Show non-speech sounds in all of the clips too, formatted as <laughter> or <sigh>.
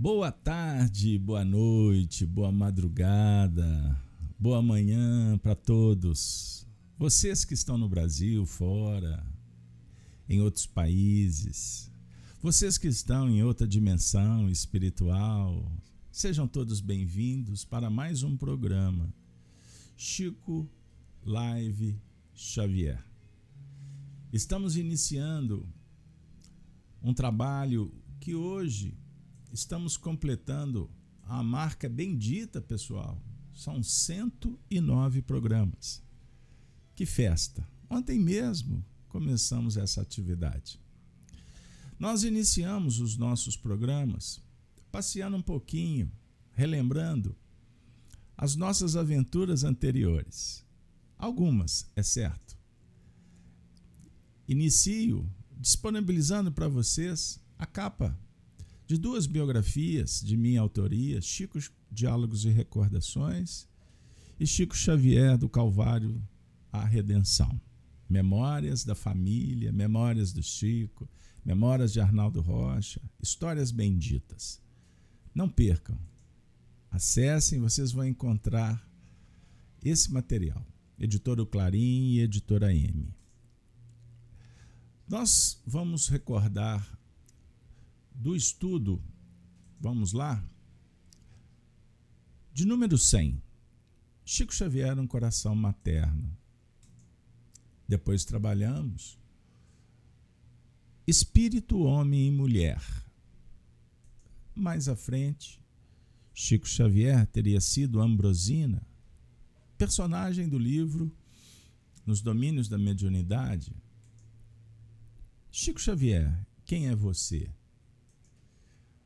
Boa tarde, boa noite, boa madrugada, boa manhã para todos. Vocês que estão no Brasil, fora, em outros países, vocês que estão em outra dimensão espiritual, sejam todos bem-vindos para mais um programa Chico Live Xavier. Estamos iniciando um trabalho que hoje estamos completando a marca bendita, pessoal. São 109 programas. Que festa! Ontem mesmo começamos essa atividade. Nós iniciamos os nossos programas passeando um pouquinho, relembrando as nossas aventuras anteriores. Algumas, é certo. Inicio disponibilizando para vocês a capa de duas biografias de minha autoria, Chico Diálogos e Recordações e Chico Xavier do Calvário à Redenção. Memórias da família, memórias do Chico, memórias de Arnaldo Rocha, histórias benditas. Não percam. Acessem, vocês vão encontrar esse material. Editora Clarim e Editora M. Nós vamos recordar do estudo, vamos lá, de número 100. Chico Xavier, um coração materno. Depois trabalhamos espírito, homem e mulher. Mais à frente, Chico Xavier teria sido Ambrosina, personagem do livro Nos Domínios da Mediunidade. Chico Xavier, quem é você?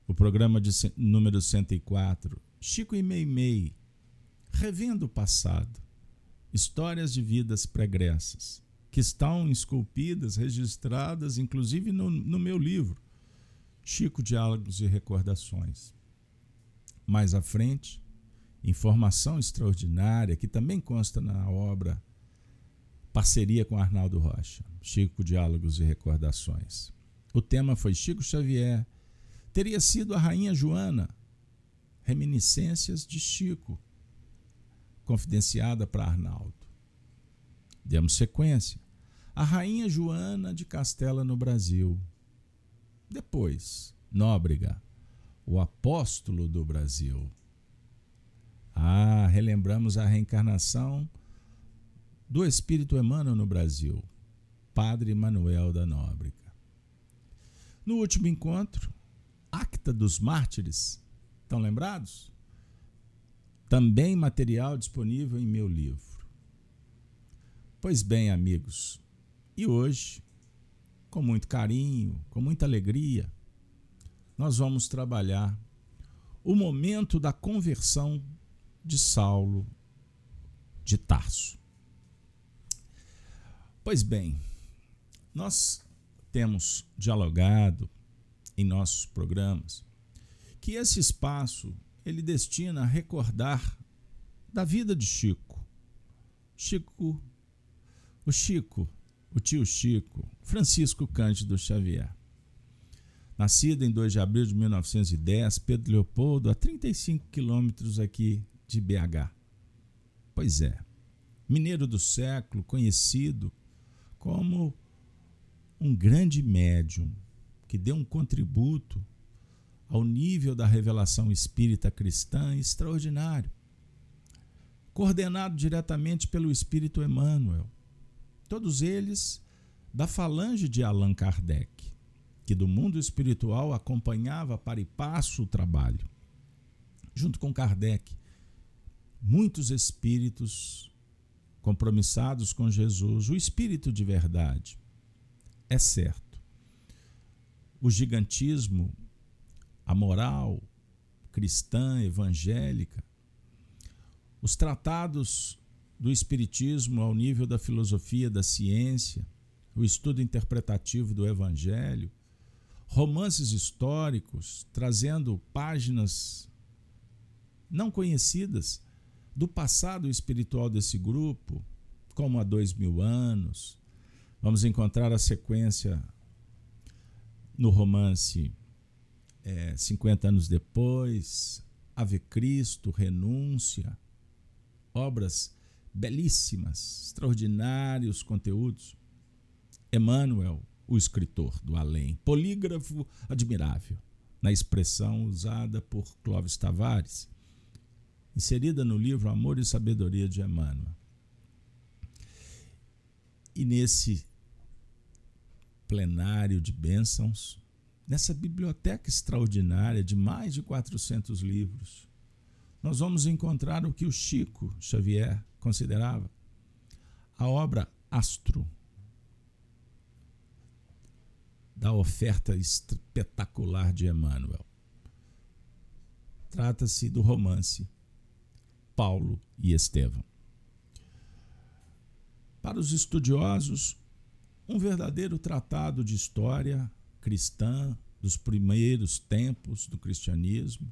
O programa de número 104, Chico e Meimei, revendo o passado, histórias de vidas pregressas, que estão esculpidas, registradas, inclusive no, no meu livro, Chico Diálogos e Recordações. Mais à frente, informação extraordinária que também consta na obra Parceria com Arnaldo Rocha, Chico Diálogos e Recordações. O tema foi Chico Xavier teria sido a rainha Joana, reminiscências de Chico, confidenciada para Arnaldo. Demos sequência. A rainha Joana de Castela no Brasil. Depois, Nóbrega, o apóstolo do Brasil. Ah, relembramos a reencarnação do Espírito Emmanuel no Brasil, Padre Manuel da Nóbrega. No último encontro, Acta dos Mártires. Estão lembrados? Também material disponível em meu livro. Pois bem, amigos, e hoje, com muito carinho, com muita alegria, nós vamos trabalhar o momento da conversão de Saulo de Tarso. Pois bem, nós temos dialogado em nossos programas, que esse espaço ele destina a recordar da vida de Chico. Chico, o Chico, o tio Chico, Francisco Cândido Xavier. Nascido em 2 de abril de 1910, Pedro Leopoldo, a 35 quilômetros aqui de BH. Pois é, mineiro do século, conhecido como um grande médium, que deu um contributo ao nível da revelação espírita cristã extraordinário, coordenado diretamente pelo Espírito Emmanuel. Todos eles da falange de Allan Kardec, que do mundo espiritual acompanhava para e passo o trabalho. Junto com Kardec, muitos espíritos compromissados com Jesus, o espírito de verdade. É certo o gigantismo, a moral cristã, evangélica, os tratados do Espiritismo ao nível da filosofia da ciência, o estudo interpretativo do Evangelho, romances históricos trazendo páginas não conhecidas do passado espiritual desse grupo, como há dois mil anos. Vamos encontrar a sequência no romance é, 50 anos depois, Ave Cristo, Renúncia, obras belíssimas, extraordinários conteúdos. Emmanuel, o escritor do além, polígrafo admirável, na expressão usada por Clóvis Tavares, inserida no livro Amor e Sabedoria de Emmanuel. E nesse plenário de bênçãos, nessa biblioteca extraordinária de mais de 400 livros, nós vamos encontrar o que o Chico Xavier considerava a obra astro da oferta espetacular de Emmanuel. Trata-se do romance Paulo e Estevão. Para os estudiosos, um verdadeiro tratado de história cristã dos primeiros tempos do cristianismo,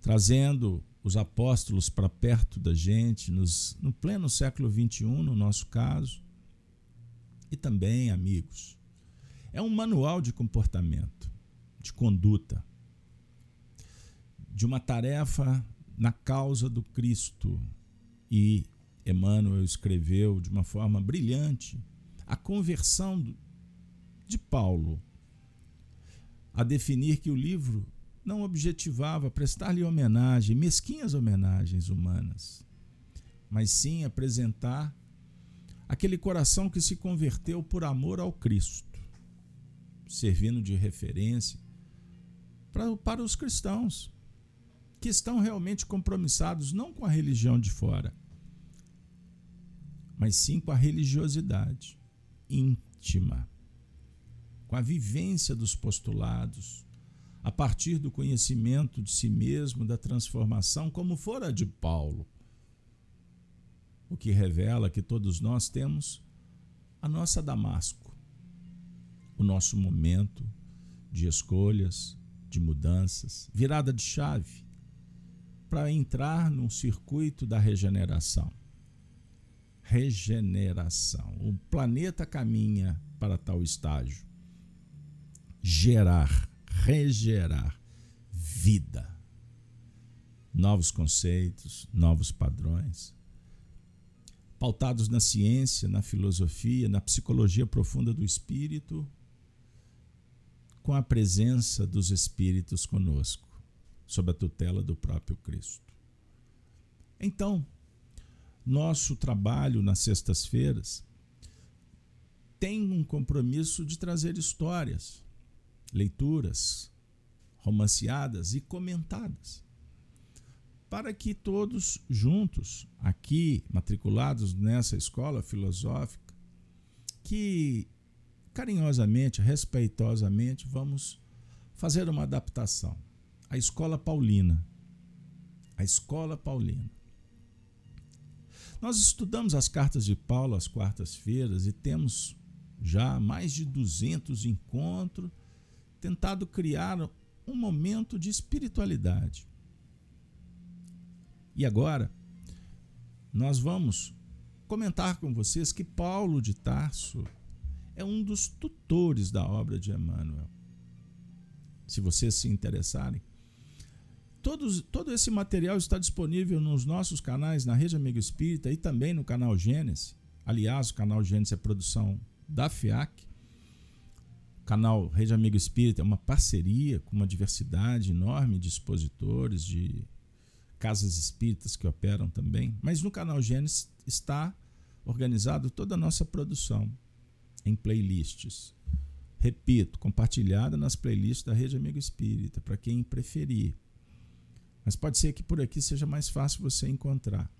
trazendo os apóstolos para perto da gente, nos, no pleno século XXI, no nosso caso, e também amigos. É um manual de comportamento, de conduta, de uma tarefa na causa do Cristo. E Emmanuel escreveu de uma forma brilhante a conversão de Paulo a definir que o livro não objetivava prestar-lhe homenagem, mesquinhas homenagens humanas, mas sim apresentar aquele coração que se converteu por amor ao Cristo, servindo de referência para, para os cristãos que estão realmente compromissados não com a religião de fora, mas sim com a religiosidade íntima, com a vivência dos postulados, a partir do conhecimento de si mesmo, da transformação, como fora de Paulo. O que revela que todos nós temos a nossa Damasco, o nosso momento de escolhas, de mudanças, virada de chave, para entrar num circuito da regeneração. Regeneração. O planeta caminha para tal estágio. Gerar regerar vida. Novos conceitos, novos padrões, pautados na ciência, na filosofia, na psicologia profunda do espírito, com a presença dos espíritos conosco, sob a tutela do próprio Cristo. Então, nosso trabalho nas sextas-feiras tem um compromisso de trazer histórias leituras romanceadas e comentadas, para que todos juntos, aqui matriculados nessa escola filosófica, que carinhosamente, respeitosamente, vamos fazer uma adaptação. A escola paulina. A escola paulina. Nós estudamos as cartas de Paulo às quartas-feiras e temos já mais de 200 encontros tentado criar um momento de espiritualidade. E agora, nós vamos comentar com vocês que Paulo de Tarso é um dos tutores da obra de Emmanuel. Se vocês se interessarem, todos, todo esse material está disponível nos nossos canais na Rede Amigo Espírita e também no canal Gênesis. Aliás, o canal Gênesis é produção da FIAC canal Rede Amigo Espírita é uma parceria com uma diversidade enorme de expositores, de casas espíritas que operam também. Mas no canal Gênesis está organizado toda a nossa produção em playlists. Repito, compartilhada nas playlists da Rede Amigo Espírita, para quem preferir. Mas pode ser que por aqui seja mais fácil você encontrar.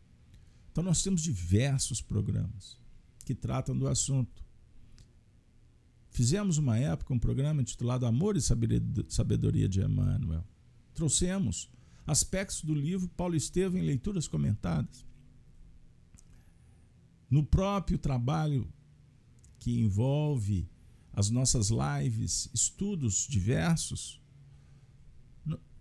Então, nós temos diversos programas que tratam do assunto Fizemos uma época um programa intitulado Amor e Sabedoria de Emmanuel. Trouxemos aspectos do livro Paulo Estevam em leituras comentadas. No próprio trabalho que envolve as nossas lives, estudos diversos,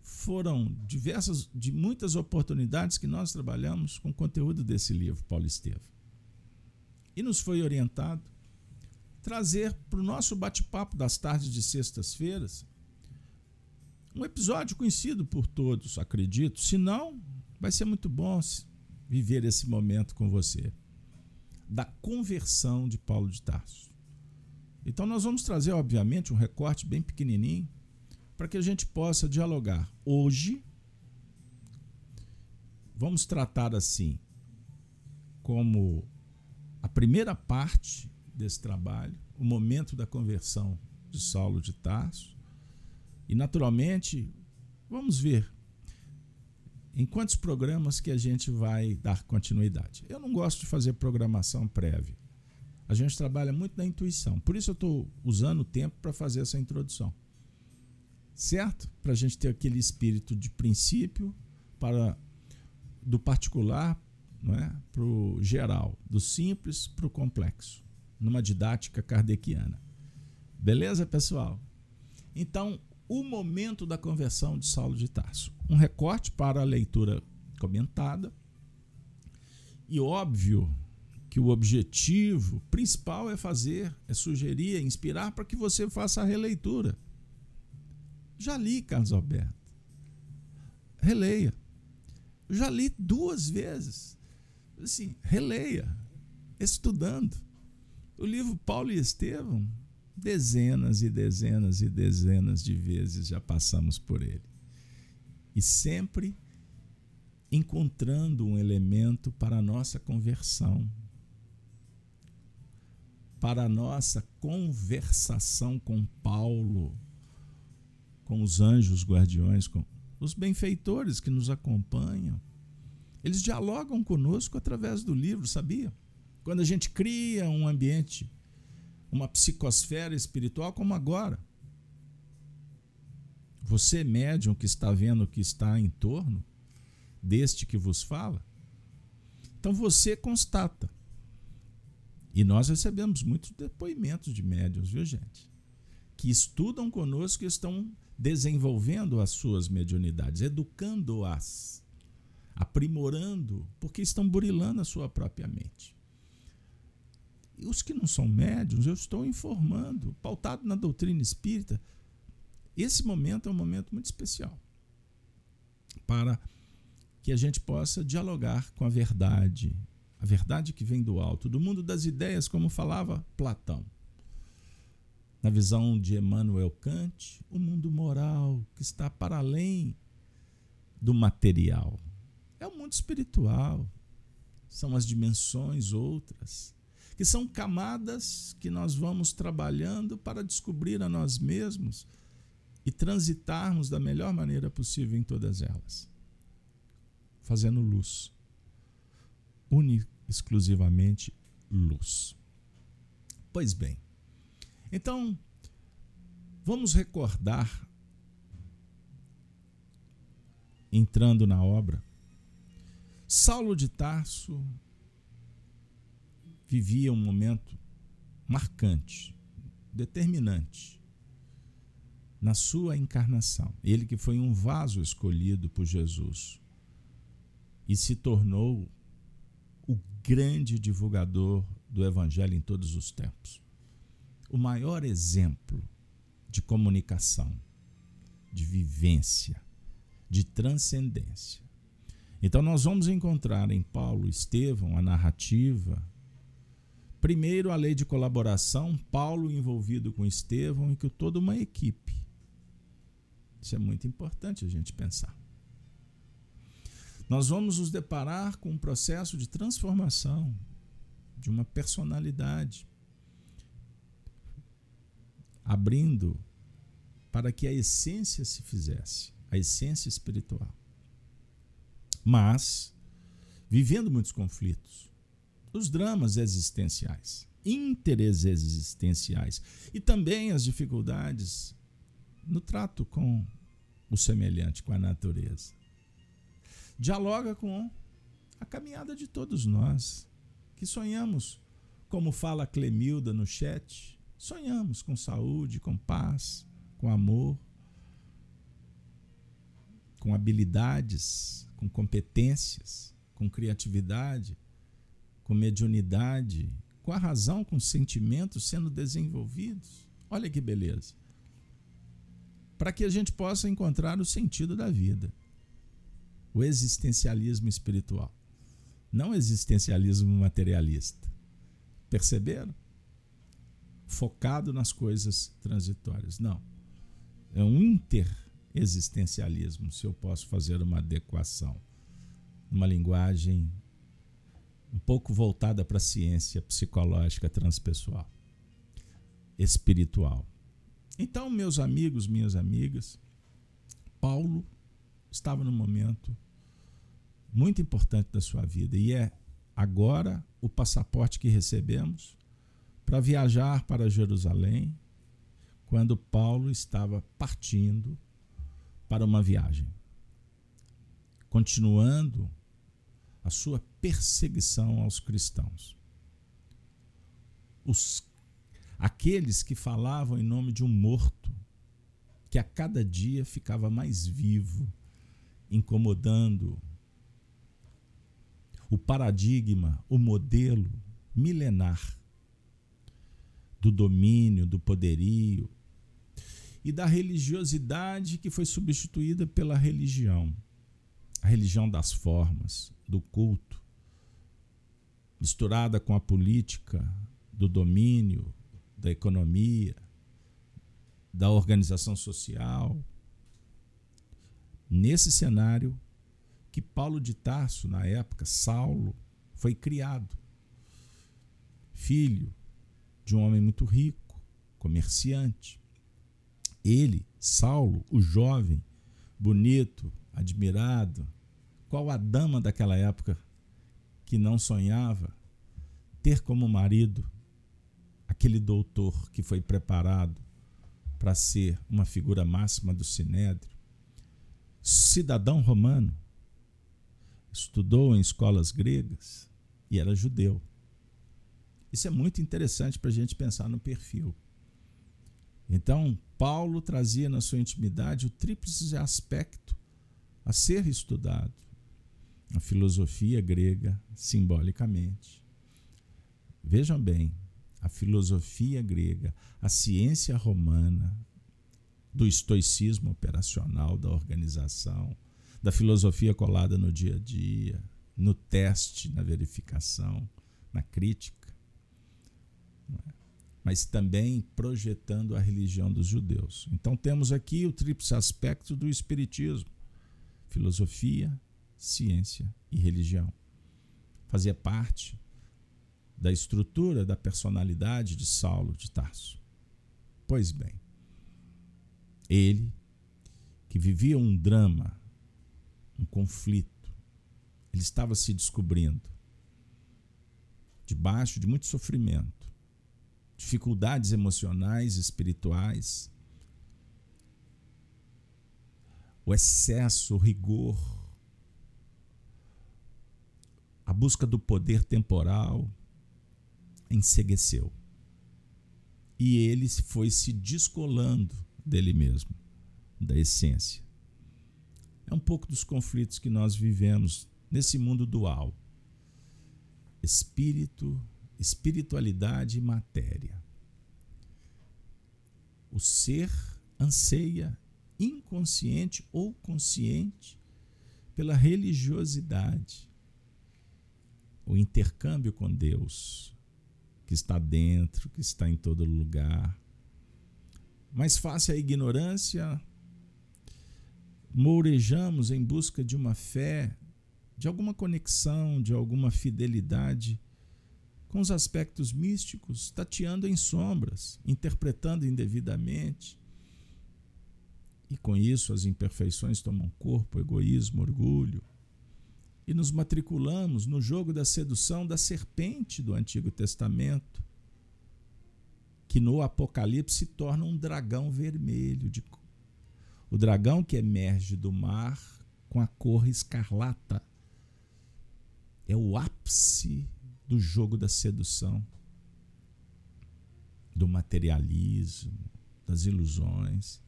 foram diversas, de muitas oportunidades que nós trabalhamos com o conteúdo desse livro, Paulo Estevam. E nos foi orientado trazer para o nosso bate-papo das tardes de sextas-feiras Um episódio conhecido por todos, acredito. Se não, vai ser muito bom viver esse momento com você. Da conversão de Paulo de Tarso. Então, nós vamos trazer, obviamente, um recorte bem pequenininho para que a gente possa dialogar. Hoje, vamos tratar assim, como a primeira parte desse trabalho, o momento da conversão de Saulo de Tarso. E, naturalmente, vamos ver em quantos programas que a gente vai dar continuidade. Eu não gosto de fazer programação prévia. A gente trabalha muito na intuição. Por isso eu estou usando o tempo para fazer essa introdução. Certo? Para a gente ter aquele espírito de princípio para do particular é? para o geral, do simples para o complexo, numa didática kardeciana. Beleza, pessoal? Então, o momento da conversão de Saulo de Tarso. Um recorte para a leitura comentada. E óbvio que o objetivo principal é fazer, é sugerir, é inspirar para que você faça a releitura. Já li, Carlos Alberto. Releia. Já li duas vezes. Assim, releia, estudando. O livro Paulo e Estevão, dezenas e dezenas e dezenas de vezes já passamos por ele. E sempre encontrando um elemento para a nossa conversão, para a nossa conversação com Paulo, com os anjos guardiões, com os benfeitores que nos acompanham. Eles dialogam conosco através do livro, sabia? Quando a gente cria um ambiente, uma psicosfera espiritual como agora. Você, médium que está vendo o que está em torno deste que vos fala, então você constata. E nós recebemos muitos depoimentos de médiums, viu, gente? Que estudam conosco e estão desenvolvendo as suas mediunidades, educando-as, aprimorando, porque estão burilando a sua própria mente. E os que não são médiums, eu estou informando, pautado na doutrina espírita. Esse momento é um momento muito especial para que a gente possa dialogar com a verdade, a verdade que vem do alto, do mundo das ideias, como falava Platão. Na visão de Emmanuel Kant, o mundo moral que está para além do material. É o mundo espiritual, são as dimensões outras, que são camadas que nós vamos trabalhando para descobrir a nós mesmos e transitarmos da melhor maneira possível em todas elas, fazendo luz une exclusivamente luz. Pois bem, então vamos recordar, entrando na obra, Saulo de Tarso vivia um momento marcante, determinante na sua encarnação. Ele que foi um vaso escolhido por Jesus e se tornou o grande divulgador do Evangelho em todos os tempos. O maior exemplo de comunicação, de vivência, de transcendência. Então, nós vamos encontrar em Paulo e Estevão a narrativa. Primeiro, a lei de colaboração, Paulo envolvido com Estevão e com toda uma equipe. Isso é muito importante a gente pensar nós vamos nos deparar com um processo de transformação de uma personalidade, abrindo para que a essência se fizesse, a essência espiritual. Mas vivendo muitos conflitos, os dramas existenciais, interesses existenciais e também as dificuldades no trato com o semelhante, com a natureza dialoga com a caminhada de todos nós que sonhamos, como fala Clemilda no chat, sonhamos com saúde, com paz, com amor, com habilidades, com competências, com criatividade, com mediunidade, com a razão, com sentimentos sendo desenvolvidos. Olha que beleza. para que a gente possa encontrar o sentido da vida. O existencialismo espiritual, não existencialismo materialista. Perceberam? Focado nas coisas transitórias. Não. É um interexistencialismo, se eu posso fazer uma adequação. Uma linguagem um pouco voltada para a ciência psicológica transpessoal, espiritual. Então, meus amigos, minhas amigas, Paulo estava num momento muito importante da sua vida e é agora o passaporte que recebemos para viajar para Jerusalém, quando Paulo estava partindo para uma viagem, continuando a sua perseguição aos cristãos. Os, aqueles que falavam em nome de um morto, que a cada dia ficava mais vivo, incomodando o paradigma, o modelo milenar do domínio, do poderio e da religiosidade que foi substituída pela religião a religião das formas, do culto, misturada com a política, do domínio, da economia, da organização social. Nesse cenário que Paulo de Tarso, na época, Saulo, foi criado. Filho de um homem muito rico, comerciante. Ele, Saulo, o jovem, bonito, admirado. Qual a dama daquela época que não sonhava ter como marido aquele doutor que foi preparado para ser uma figura máxima do sinédrio? Cidadão romano, estudou em escolas gregas e era judeu. Isso é muito interessante para a gente pensar no perfil. Então, Paulo trazia na sua intimidade o tríplice aspecto a ser estudado. A filosofia grega, simbolicamente. Vejam bem, a filosofia grega, a ciência romana, do estoicismo operacional da organização, da filosofia colada no dia a dia, no teste, na verificação, na crítica? Mas também projetando a religião dos judeus. Então temos aqui o tríplice aspecto do espiritismo filosofia, ciência e religião. Fazia parte da estrutura da personalidade de Saulo de Tarso. Pois bem, ele, que vivia um drama, um conflito, ele estava se descobrindo, debaixo de muito sofrimento, dificuldades emocionais, espirituais, o excesso, o rigor, a busca do poder temporal ensegueceu. E ele foi se descolando dele mesmo, da essência. É um pouco dos conflitos que nós vivemos nesse mundo dual. Espírito, espiritualidade e matéria. O ser anseia inconsciente ou consciente pela religiosidade, o intercâmbio com Deus, que está dentro, que está em todo lugar. Mais fácil a ignorância, mourejamos em busca de uma fé, de alguma conexão, de alguma fidelidade com os aspectos místicos, tateando em sombras, interpretando indevidamente, e com isso as imperfeições tomam corpo, egoísmo, orgulho. E nos matriculamos no jogo da sedução da serpente do Antigo Testamento, que no Apocalipse se torna um dragão vermelho. De... O dragão que emerge do mar com a cor escarlata. É o ápice do jogo da sedução, do materialismo, das ilusões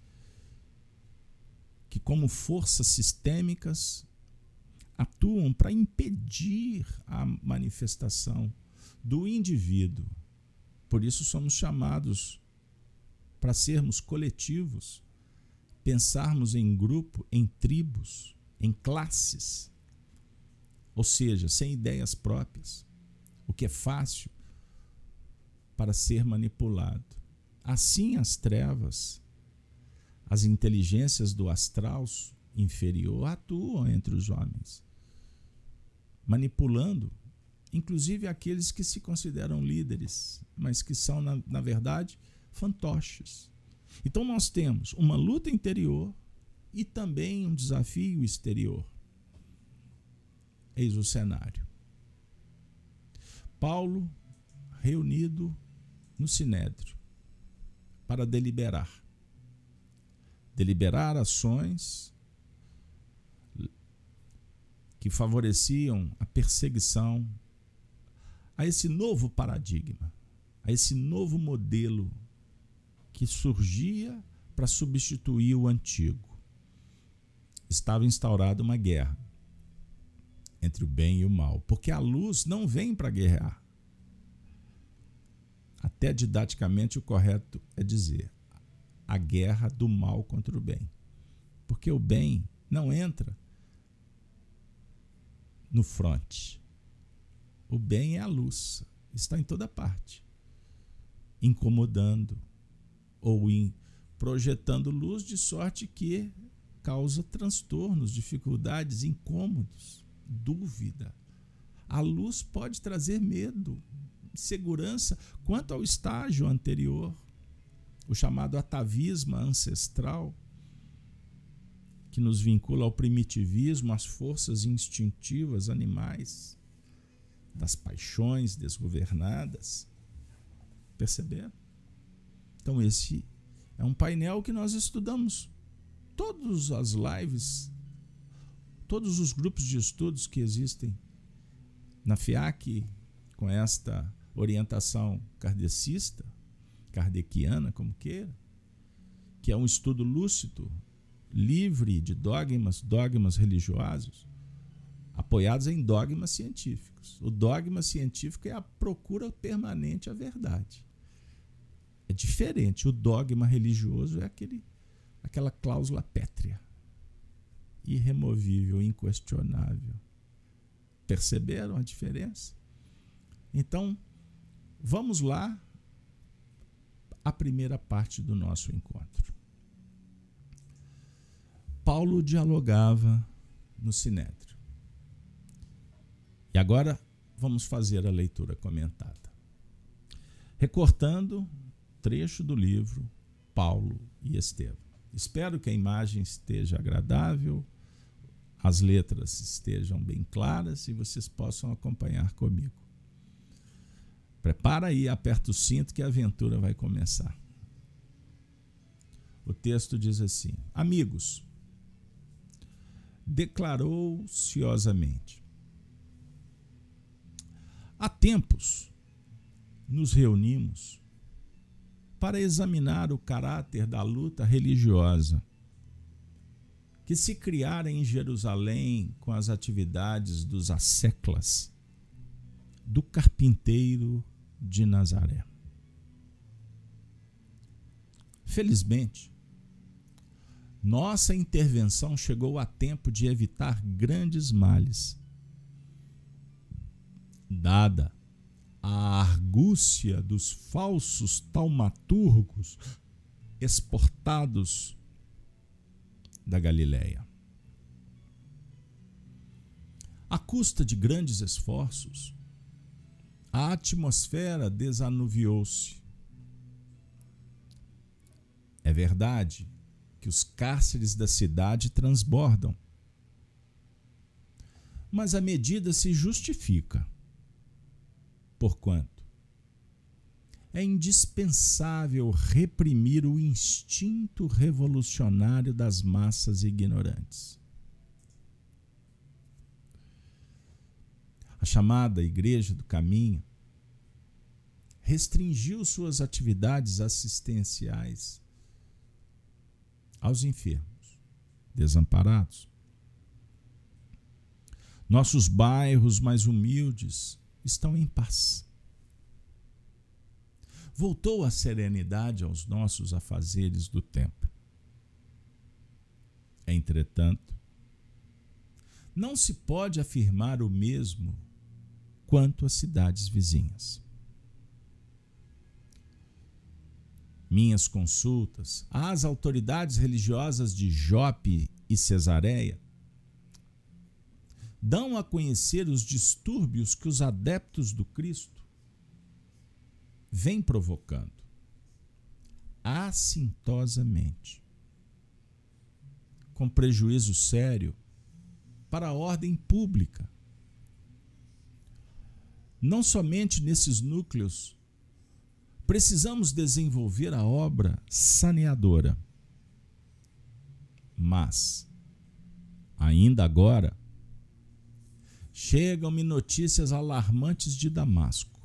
que, como forças sistêmicas, atuam para impedir a manifestação do indivíduo. Por isso somos chamados para sermos coletivos, pensarmos em grupo, em tribos, em classes, ou seja, sem ideias próprias, o que é fácil para ser manipulado. Assim, as trevas, as inteligências do astral inferior atuam entre os homens, manipulando, inclusive aqueles que se consideram líderes, mas que são, na, na verdade, fantoches. Então, nós temos uma luta interior e também um desafio exterior. Eis o cenário. Paulo reunido no Sinédrio para deliberar. Deliberar ações que favoreciam a perseguição a esse novo paradigma, a esse novo modelo que surgia para substituir o antigo. Estava instaurada uma guerra entre o bem e o mal, porque a luz não vem para guerrear. Até didaticamente o correto é dizer a guerra do mal contra o bem. Porque o bem não entra no fronte. O bem é a luz, está em toda parte, incomodando ou in, projetando luz de sorte que causa transtornos, dificuldades, incômodos, dúvida. A luz pode trazer medo, segurança quanto ao estágio anterior, o chamado atavismo ancestral, que nos vincula ao primitivismo, às forças instintivas animais, das paixões desgovernadas. Perceberam? Então, esse é um painel que nós estudamos. Todas as lives, todos os grupos de estudos que existem na FIAC, com esta orientação kardecista, kardeciana, como queira, que é um estudo lúcido, livre de dogmas, dogmas religiosos, apoiados em dogmas científicos. O dogma científico é a procura permanente à verdade. É diferente. O dogma religioso é aquele, aquela cláusula pétrea, irremovível, inquestionável. Perceberam a diferença? Então, Vamos lá a primeira parte do nosso encontro. Paulo dialogava no Sinédrio. E agora vamos fazer a leitura comentada. Recortando trecho do livro Paulo e Estevão. Espero que a imagem esteja agradável, as letras estejam bem claras e vocês possam acompanhar comigo. Prepara aí, aperta o cinto que a aventura vai começar. O texto diz assim: Amigos, declarou ciosamente. Há tempos nos reunimos para examinar o caráter da luta religiosa que se criara em Jerusalém com as atividades dos asseclas, do carpinteiro de Nazaré. Felizmente, nossa intervenção chegou a tempo de evitar grandes males. Dada a argúcia dos falsos taumaturgos exportados da Galiléia. À custa de grandes esforços, a atmosfera desanuviou-se. É verdade que os cárceres da cidade transbordam. Mas a medida se justifica. Porquanto é indispensável reprimir o instinto revolucionário das massas ignorantes. a chamada Igreja do Caminho, restringiu suas atividades assistenciais aos enfermos, desamparados. Nossos bairros mais humildes estão em paz. Voltou a serenidade aos nossos afazeres do templo. Entretanto, não se pode afirmar o mesmo quanto às cidades vizinhas. Minhas consultas às autoridades religiosas de Jope e Cesareia dão a conhecer os distúrbios que os adeptos do Cristo vêm provocando assintosamente, com prejuízo sério para a ordem pública. Não somente nesses núcleos, precisamos desenvolver a obra saneadora, mas, ainda agora, chegam-me notícias alarmantes de Damasco,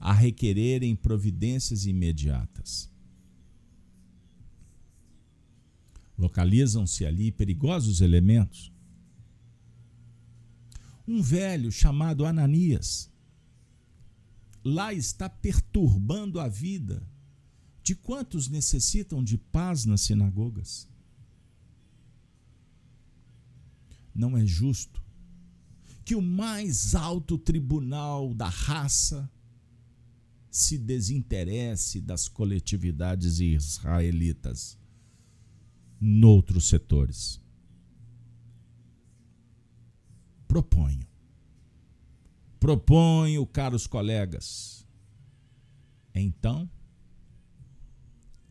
a requererem providências imediatas. Localizam-se ali perigosos elementos. Um velho chamado Ananias lá está perturbando a vida de quantos necessitam de paz nas sinagogas. Não é justo que o mais alto tribunal da raça se desinteresse das coletividades israelitas noutros setores. Proponho. Proponho, caros colegas, então,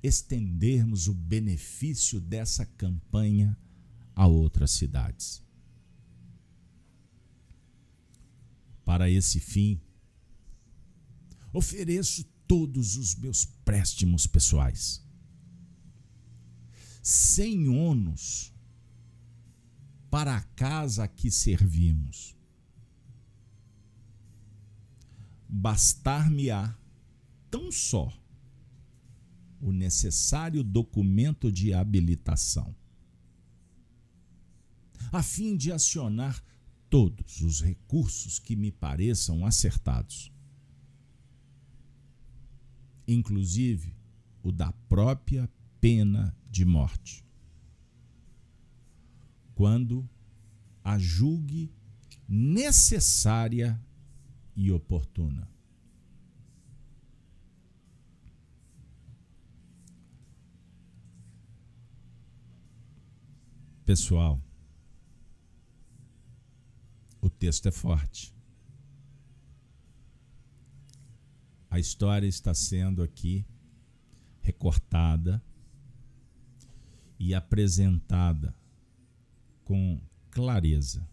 estendermos o benefício dessa campanha a outras cidades. Para esse fim, ofereço todos os meus préstimos pessoais sem ônus para a casa a que servimos. Bastar-me-á tão só o necessário documento de habilitação, a fim de acionar todos os recursos que me pareçam acertados, inclusive o da própria pena de morte. Quando a julgue necessária e oportuna. Pessoal, o texto é forte. A história está sendo aqui recortada e apresentada com clareza,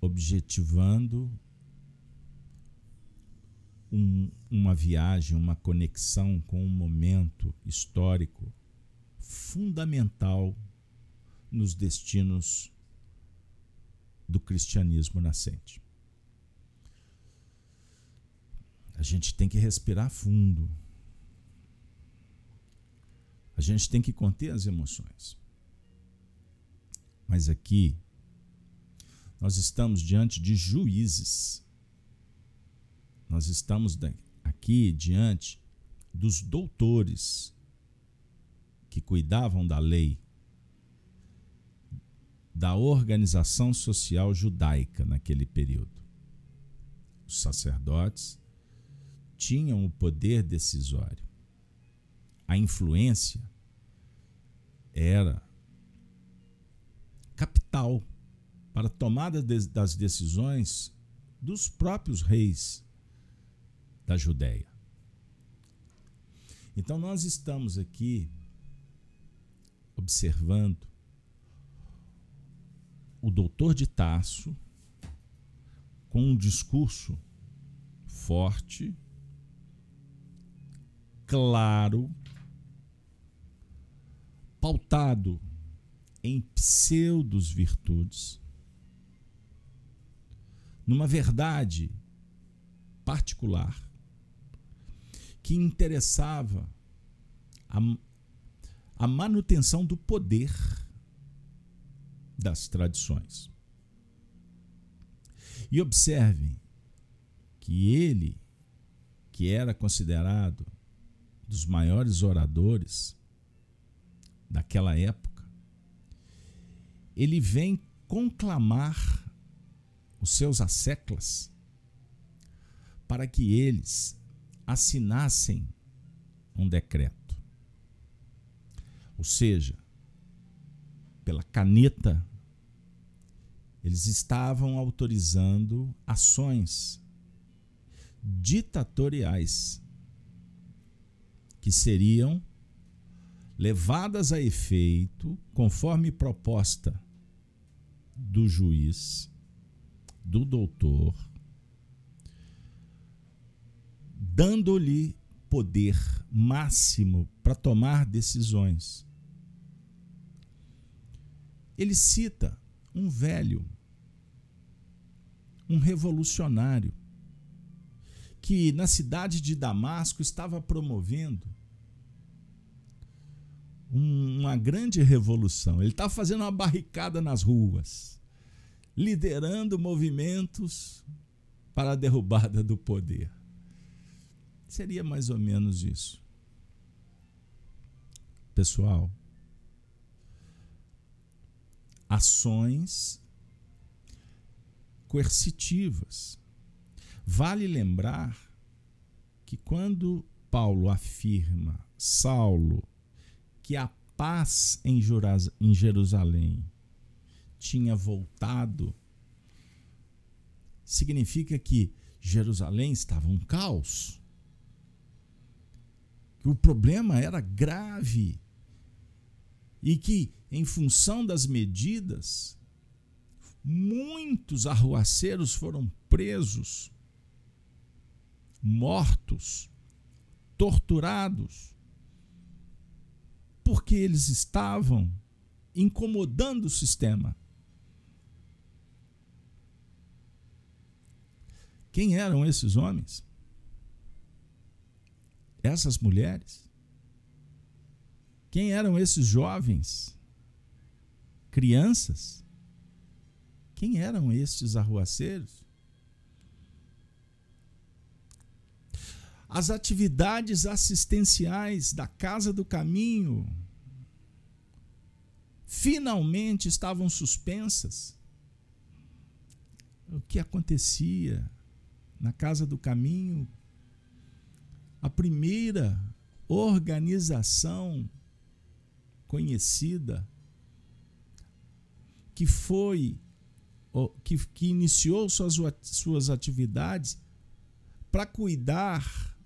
objetivando um, uma viagem, uma conexão com um momento histórico fundamental nos destinos do cristianismo nascente. A gente tem que respirar fundo a gente tem que conter as emoções. Mas aqui, nós estamos diante de juízes. Nós estamos aqui diante dos doutores que cuidavam da lei, da organização social judaica naquele período. Os sacerdotes tinham o poder decisório a influência era capital para a tomada das decisões dos próprios reis da Judéia. Então nós estamos aqui observando o doutor de Tasso com um discurso forte, claro, pautado em pseudos virtudes, numa verdade particular que interessava a, a manutenção do poder das tradições. E observem que ele, que era considerado dos maiores oradores, daquela época, ele vem conclamar os seus asseclas para que eles assinassem um decreto. Ou seja, pela caneta, eles estavam autorizando ações ditatoriais que seriam levadas a efeito conforme proposta do juiz, do doutor, dando-lhe poder máximo para tomar decisões. Ele cita um velho, um revolucionário, que na cidade de Damasco estava promovendo uma grande revolução. Ele estava fazendo uma barricada nas ruas, liderando movimentos para a derrubada do poder. Seria mais ou menos isso. Pessoal, ações coercitivas. Vale lembrar que quando Paulo afirma, Saulo, que a paz em Jerusalém tinha voltado, significa que Jerusalém estava um caos. Que o problema era grave e que, em função das medidas, muitos arruaceiros foram presos, mortos, torturados, porque eles estavam incomodando o sistema. Quem eram esses homens? Essas mulheres? Quem eram esses jovens? Crianças? Quem eram estes arruaceiros? As atividades assistenciais da Casa do Caminho finalmente estavam suspensas. O que acontecia na Casa do Caminho? A primeira organização conhecida que foi que, que iniciou suas, suas atividades para cuidar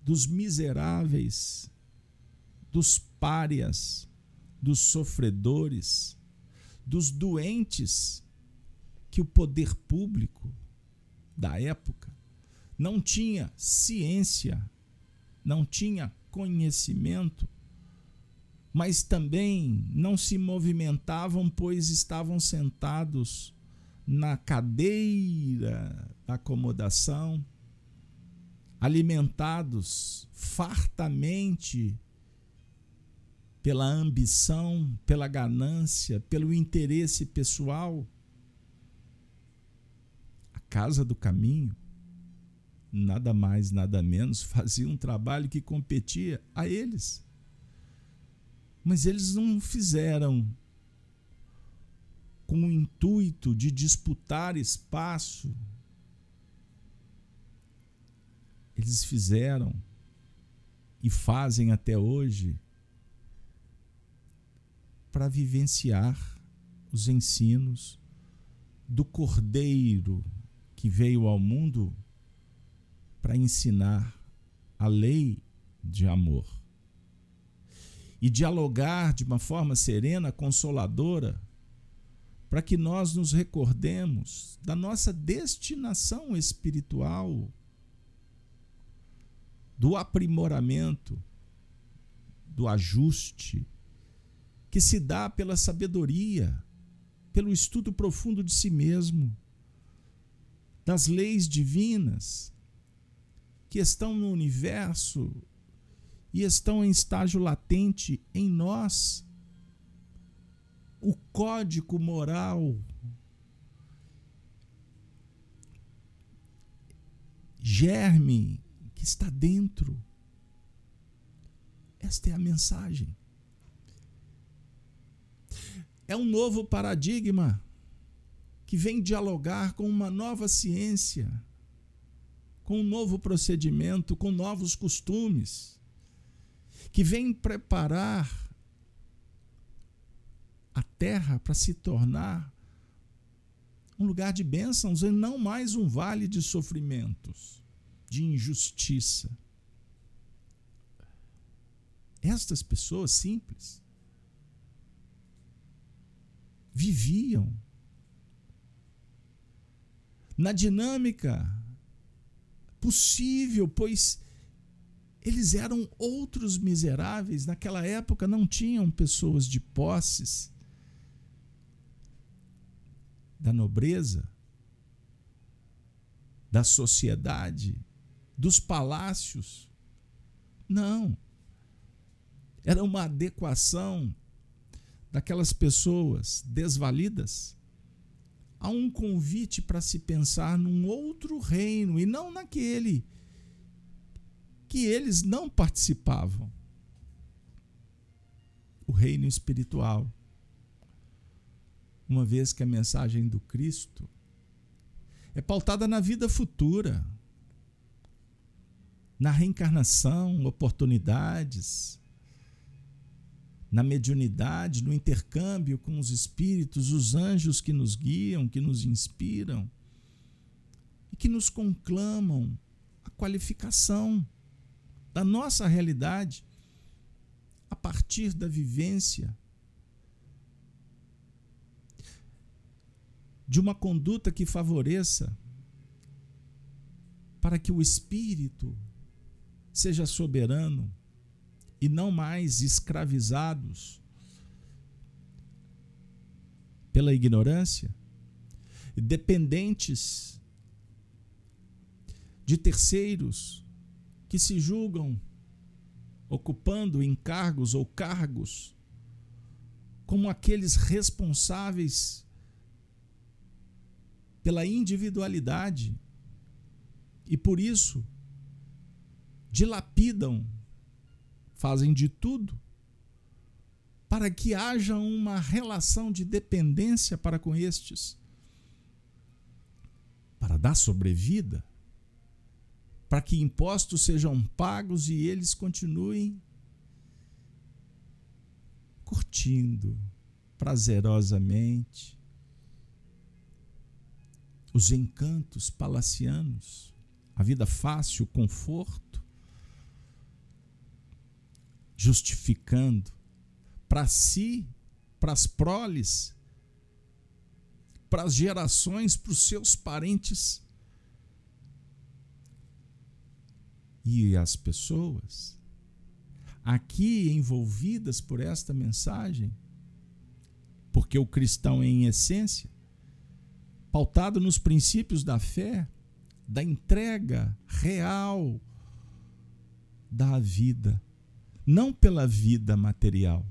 dos miseráveis, dos párias, dos sofredores, dos doentes que o poder público da época não tinha ciência, não tinha conhecimento mas também não se movimentavam, pois estavam sentados na cadeira da acomodação, alimentados fartamente pela ambição, pela ganância, pelo interesse pessoal. A Casa do Caminho, nada mais, nada menos, <laughs> fazia um trabalho que competia a eles. Mas eles não fizeram com o intuito de disputar espaço. Eles fizeram e fazem até hoje para vivenciar os ensinos do Cordeiro que veio ao mundo para ensinar a lei de amor e dialogar de uma forma serena, consoladora, para que nós nos recordemos da nossa destinação espiritual, do aprimoramento, do ajuste, que se dá pela sabedoria, pelo estudo profundo de si mesmo, das leis divinas que estão no universo e estão em estágio latente em nós. O código moral germe que está dentro. Esta é a mensagem. É um novo paradigma que vem dialogar com uma nova ciência, com um novo procedimento, com novos costumes, que vem preparar a terra para se tornar um lugar de bênçãos e não mais um vale de sofrimentos, de injustiça. Estas pessoas simples viviam na dinâmica possível, pois eles eram outros miseráveis. Naquela época não tinham pessoas de posses da nobreza, da sociedade, dos palácios. Não. Era uma adequação daquelas pessoas desvalidas a um convite para se pensar num outro reino e não naquele que eles não participavam. O reino espiritual uma vez que a mensagem do Cristo é pautada na vida futura, na reencarnação, oportunidades, na mediunidade, no intercâmbio com os espíritos, os anjos que nos guiam, que nos inspiram e que nos conclamam a qualificação da nossa realidade a partir da vivência de uma conduta que favoreça para que o espírito seja soberano e não mais escravizados pela ignorância, dependentes de terceiros que se julgam ocupando encargos ou cargos como aqueles responsáveis pela individualidade. E por isso dilapidam, fazem de tudo para que haja uma relação de dependência para com estes, para dar sobrevida, para que impostos sejam pagos e eles continuem curtindo prazerosamente os encantos palacianos, a vida fácil, o conforto, justificando para si, para as proles, para as gerações, para os seus parentes. E as pessoas aqui envolvidas por esta mensagem, porque o cristão, em essência, pautado nos princípios da fé, da entrega real da vida, não pela vida material,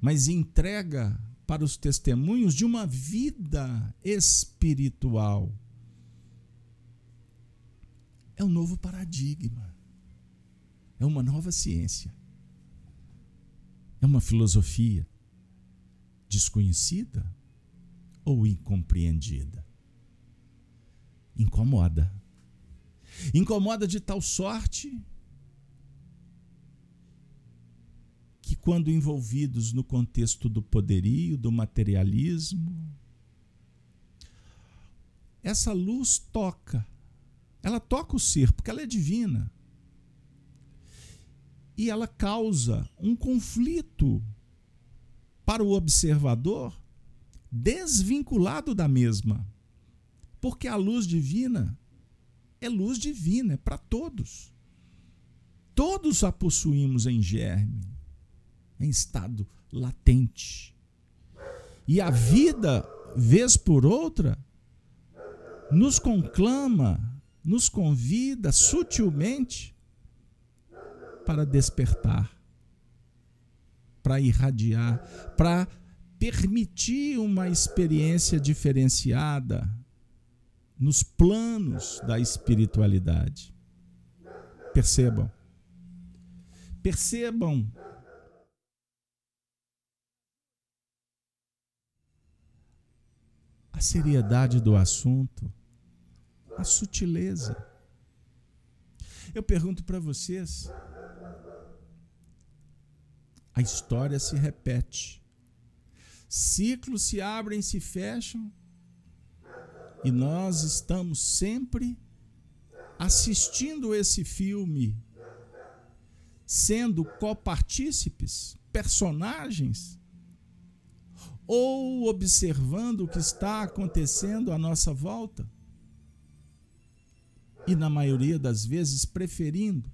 mas entrega para os testemunhos de uma vida espiritual. É um novo paradigma, é uma nova ciência, é uma filosofia desconhecida, ou incompreendida. Incomoda. Incomoda de tal sorte que, quando envolvidos no contexto do poderio, do materialismo, essa luz toca. Ela toca o ser, porque ela é divina. E ela causa um conflito para o observador desvinculado da mesma. Porque a luz divina é luz divina, é para todos. Todos a possuímos em germe, em estado latente. E a vida, vez por outra, nos conclama, nos convida sutilmente para despertar, para irradiar, para permitir uma experiência diferenciada nos planos da espiritualidade. Percebam. Percebam a seriedade do assunto, a sutileza. Eu pergunto para vocês: a história se repete, ciclos se abrem e se fecham, e nós estamos sempre assistindo esse filme, sendo copartícipes, personagens, ou observando o que está acontecendo à nossa volta. E na maioria das vezes preferindo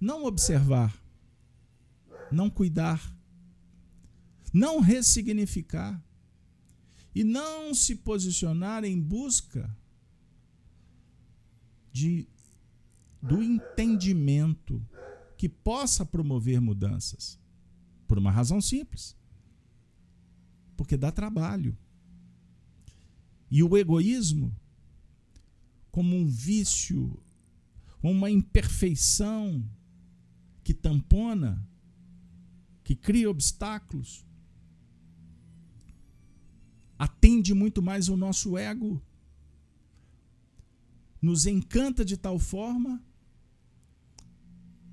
não observar, não cuidar, não ressignificar e não se posicionar em busca de, do entendimento que possa promover mudanças. Por uma razão simples. Porque dá trabalho. E o egoísmo, como um vício, uma imperfeição que tampona, que cria obstáculos, atende muito mais o nosso ego nos encanta de tal forma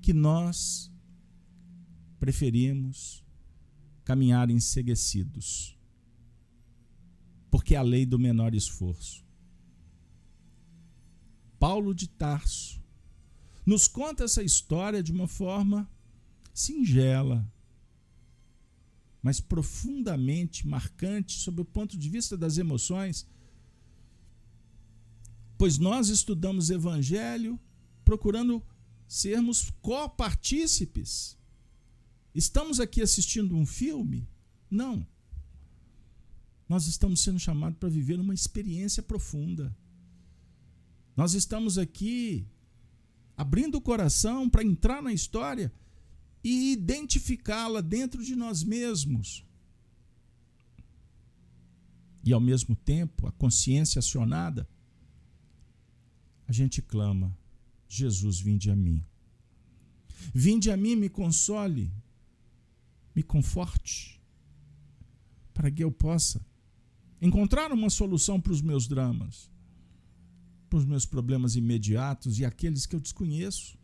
que nós preferimos caminhar enseguecidos. Porque é a lei do menor esforço. Paulo de Tarso nos conta essa história de uma forma singela, mas profundamente marcante sob o ponto de vista das emoções pois nós estudamos Evangelho procurando sermos copartícipes. Estamos aqui assistindo um filme? Não. Nós estamos sendo chamados para viver uma experiência profunda. Nós estamos aqui abrindo o coração para entrar na história e identificá-la dentro de nós mesmos. E ao mesmo tempo, a consciência acionada a gente clama: Jesus, vinde a mim. Vinde a mim, me console, me conforte, para que eu possa encontrar uma solução para os meus dramas, para os meus problemas imediatos e aqueles que eu desconheço,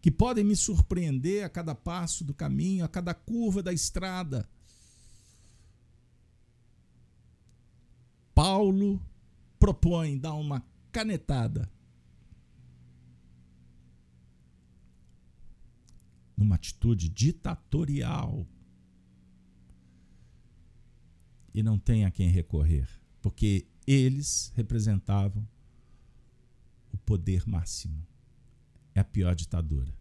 que podem me surpreender a cada passo do caminho, a cada curva da estrada. Paulo propõe dar uma canetada. Numa atitude ditatorial. E não tem a quem recorrer, porque eles representavam o poder máximo. É a pior ditadura.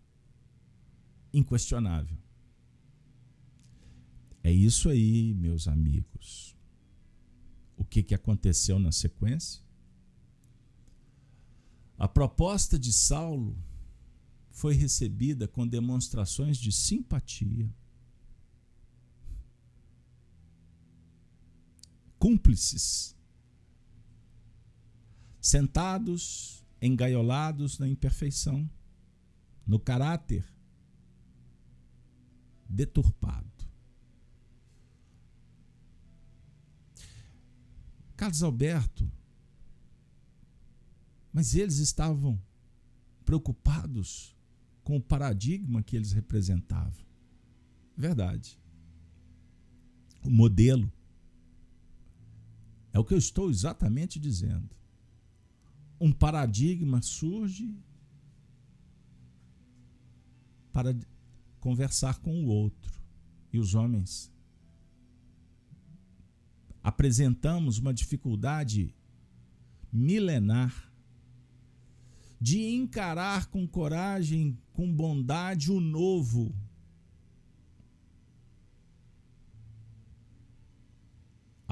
Inquestionável. É isso aí, meus amigos. O que, que aconteceu na sequência? A proposta de Saulo foi recebida com demonstrações de simpatia. Cúmplices, sentados, engaiolados na imperfeição, no caráter deturpado. Carlos Alberto mas eles estavam preocupados com o paradigma que eles representavam. Verdade. O modelo. É o que eu estou exatamente dizendo. Um paradigma surge para conversar com o outro. E os homens apresentamos uma dificuldade milenar de encarar com coragem, com bondade o novo.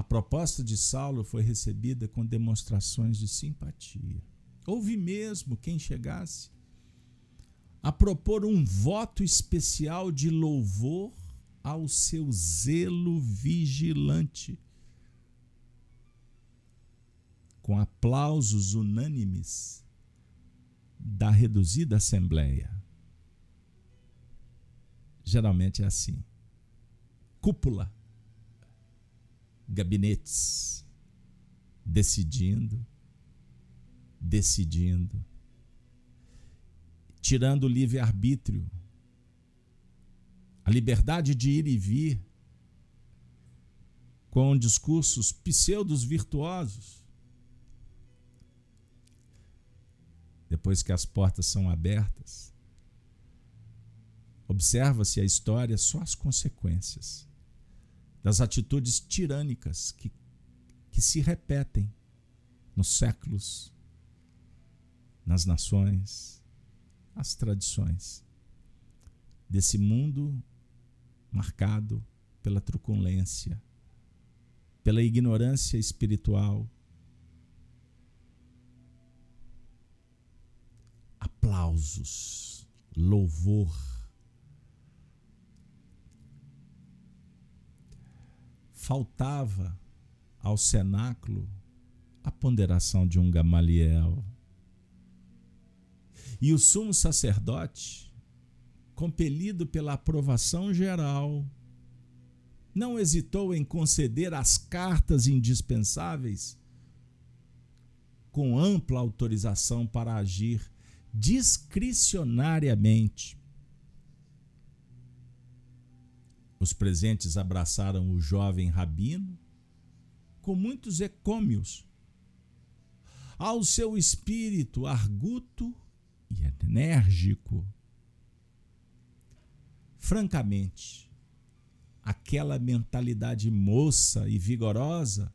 Proposta de Saulo foi recebida com demonstrações de simpatia. Houve mesmo quem chegasse a propor um voto especial de louvor ao seu zelo vigilante. Com aplausos unânimes da reduzida assembleia. Geralmente é assim. Cúpula. Gabinetes, decidindo, decidindo, tirando o livre-arbítrio, a liberdade de ir e vir, com discursos pseudos virtuosos. Depois que as portas são abertas, observa-se a história só as consequências das atitudes tirânicas que, que se repetem nos séculos, nas nações, as tradições desse mundo marcado pela truculência, pela ignorância espiritual. Aplausos, louvor. Faltava ao cenáculo a ponderação de um Gamaliel. E o sumo sacerdote, compelido pela aprovação geral, não hesitou em conceder as cartas indispensáveis com ampla autorização para agir discricionariamente. Os presentes abraçaram o jovem rabino com muitos ecômios. Ao seu espírito arguto e enérgico, francamente, aquela mentalidade moça e vigorosa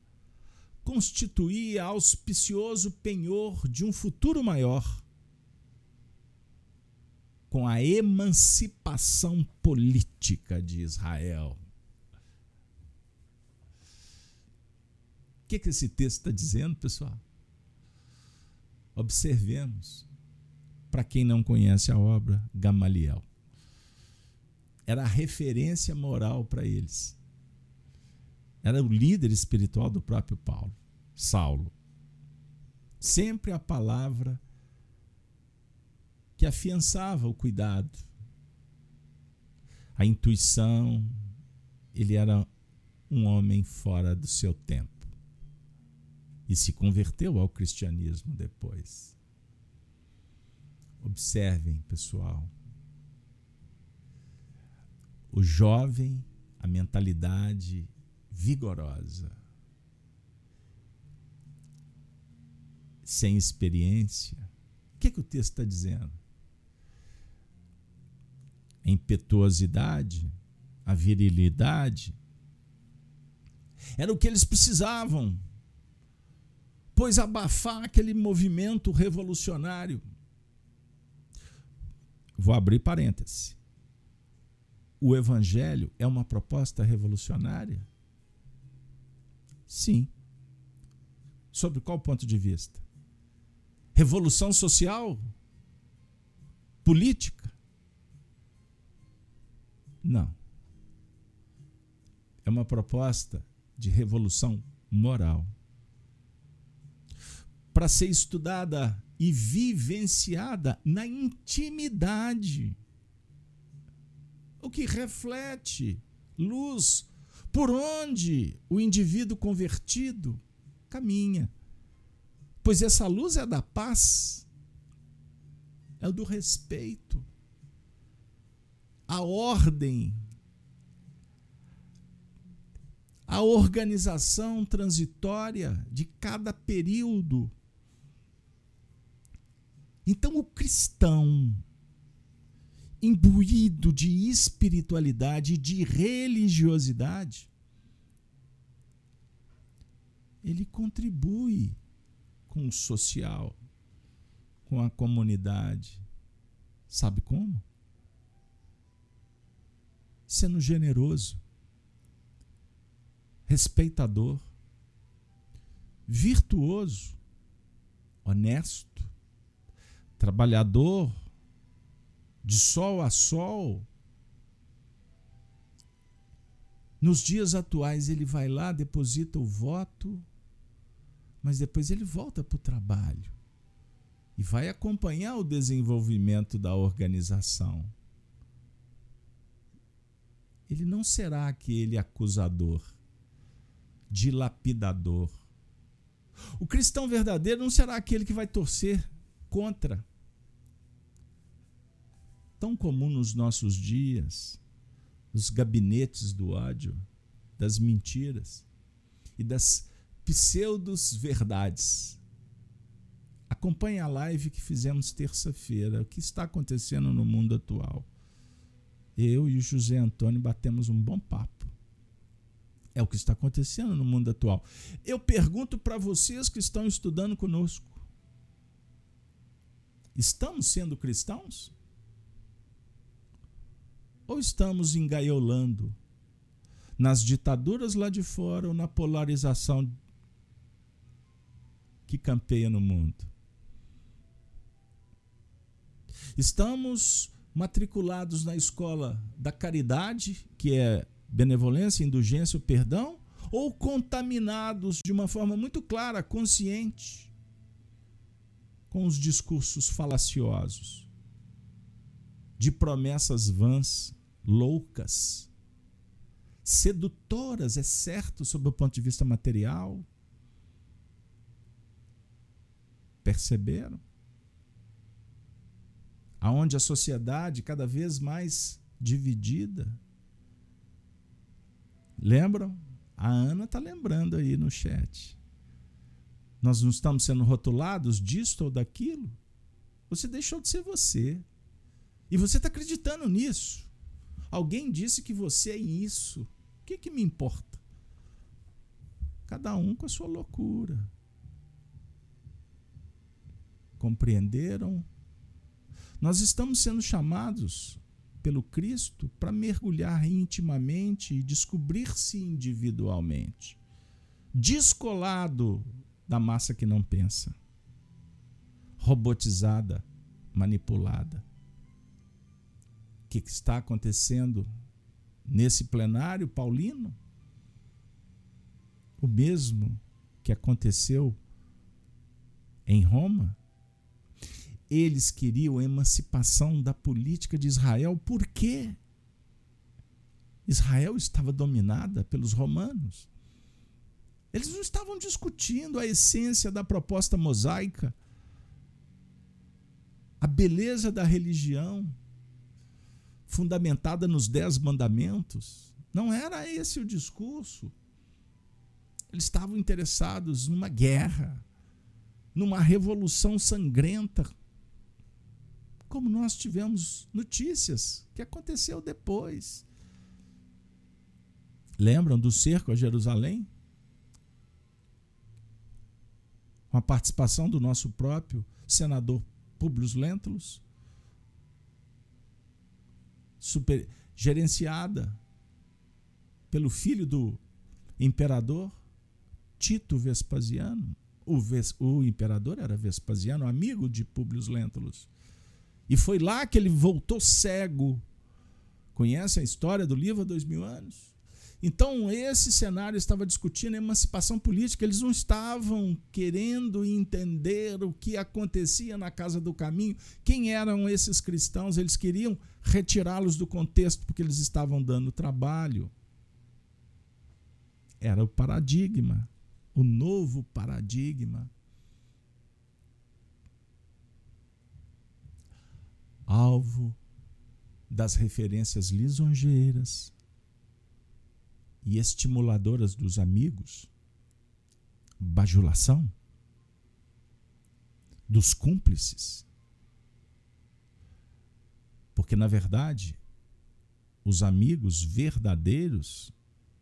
constituía auspicioso penhor de um futuro maior. Com a emancipação política de Israel. O que, que esse texto está dizendo, pessoal? Observemos, para quem não conhece a obra, Gamaliel era a referência moral para eles. Era o líder espiritual do próprio Paulo, Saulo. Sempre a palavra que afiançava o cuidado, a intuição. Ele era um homem fora do seu tempo e se converteu ao cristianismo depois. Observem, pessoal, o jovem, a mentalidade vigorosa, sem experiência. O que, é que o texto está dizendo? A impetuosidade, a virilidade, era o que eles precisavam, pois abafar aquele movimento revolucionário. Vou abrir parêntese o Evangelho é uma proposta revolucionária? Sim. Sobre qual ponto de vista? Revolução social? Política? Não. É uma proposta de revolução moral. Para ser estudada e vivenciada na intimidade o que reflete luz por onde o indivíduo convertido caminha. Pois essa luz é da paz, é do respeito, a ordem, a organização transitória de cada período. Então, o cristão, imbuído de espiritualidade e de religiosidade, ele contribui com o social, com a comunidade. Sabe como? Sendo generoso, respeitador, virtuoso, honesto, trabalhador, de sol a sol. Nos dias atuais, ele vai lá, deposita o voto, mas depois ele volta para o trabalho e vai acompanhar o desenvolvimento da organização. Ele não será aquele acusador dilapidador. O cristão verdadeiro não será aquele que vai torcer contra. Tão comum nos nossos dias, os gabinetes do ódio, das mentiras e das pseudos verdades. Acompanhe a live que fizemos terça-feira. O que está acontecendo no mundo atual? Eu e o José Antônio batemos um bom papo. É o que está acontecendo no mundo atual. Eu pergunto para vocês que estão estudando conosco: estamos sendo cristãos? Ou estamos engaiolando nas ditaduras lá de fora ou na polarização que campeia no mundo? Estamos matriculados na escola da caridade, que é benevolência, indulgência, perdão, ou contaminados de uma forma muito clara, consciente, com os discursos falaciosos, de promessas vãs, loucas, sedutoras, é certo, sob o ponto de vista material. Perceberam? Aonde a sociedade cada vez mais dividida. Lembram? A Ana está lembrando aí no chat. Nós não estamos sendo rotulados disto ou daquilo. Você deixou de ser você. E você está acreditando nisso. Alguém disse que você é isso. O que, que me importa? Cada um com a sua loucura. Compreenderam nós estamos sendo chamados pelo Cristo para mergulhar intimamente e descobrir-se individualmente, descolado da massa que não pensa, robotizada, manipulada. O que está acontecendo nesse plenário paulino? O mesmo que aconteceu em Roma? Eles queriam a emancipação da política de Israel. Por quê? Israel estava dominada pelos romanos. Eles não estavam discutindo a essência da proposta mosaica, a beleza da religião, fundamentada nos Dez Mandamentos. Não era esse o discurso. Eles estavam interessados numa guerra, numa revolução sangrenta como nós tivemos notícias que aconteceu depois. Lembram do cerco a Jerusalém? Com a participação do nosso próprio senador Publius Lentulus, super, gerenciada pelo filho do imperador Tito Vespasiano. O, Ves, o imperador era Vespasiano, amigo de Publius Lentulus. E foi lá que ele voltou cego. Conhece a história do livro há dois mil anos? Então, esse cenário estava discutindo emancipação política. Eles não estavam querendo entender o que acontecia na casa do caminho, quem eram esses cristãos. Eles queriam retirá-los do contexto porque eles estavam dando trabalho. Era o paradigma, o novo paradigma. Alvo das referências lisonjeiras e estimuladoras dos amigos, bajulação, dos cúmplices. Porque, na verdade, os amigos verdadeiros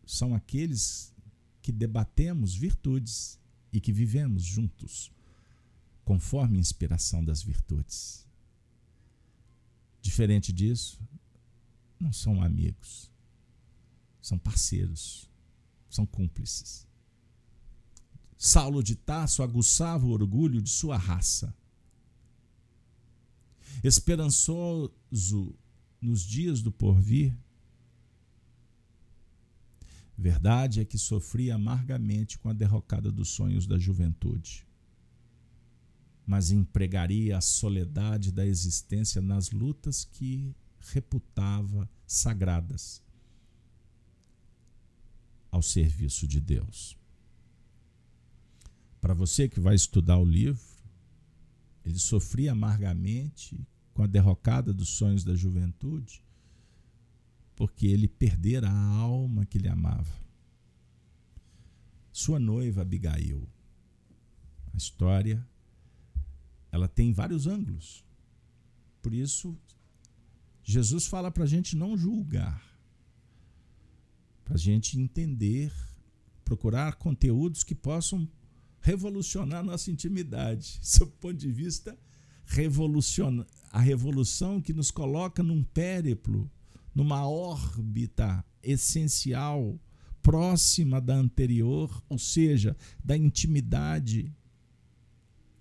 são aqueles que debatemos virtudes e que vivemos juntos, conforme a inspiração das virtudes. Diferente disso, não são amigos, são parceiros, são cúmplices. Saulo de Tarso aguçava o orgulho de sua raça. Esperançoso nos dias do porvir, verdade é que sofria amargamente com a derrocada dos sonhos da juventude mas empregaria a soledade da existência nas lutas que reputava sagradas ao serviço de Deus. para você que vai estudar o livro, ele sofria amargamente com a derrocada dos sonhos da juventude, porque ele perdera a alma que lhe amava. Sua noiva Abigail. A história ela tem vários ângulos. Por isso, Jesus fala para a gente não julgar, para a gente entender, procurar conteúdos que possam revolucionar nossa intimidade. <laughs> Sob o ponto de vista revoluciona a revolução que nos coloca num périplo, numa órbita essencial, próxima da anterior, ou seja, da intimidade.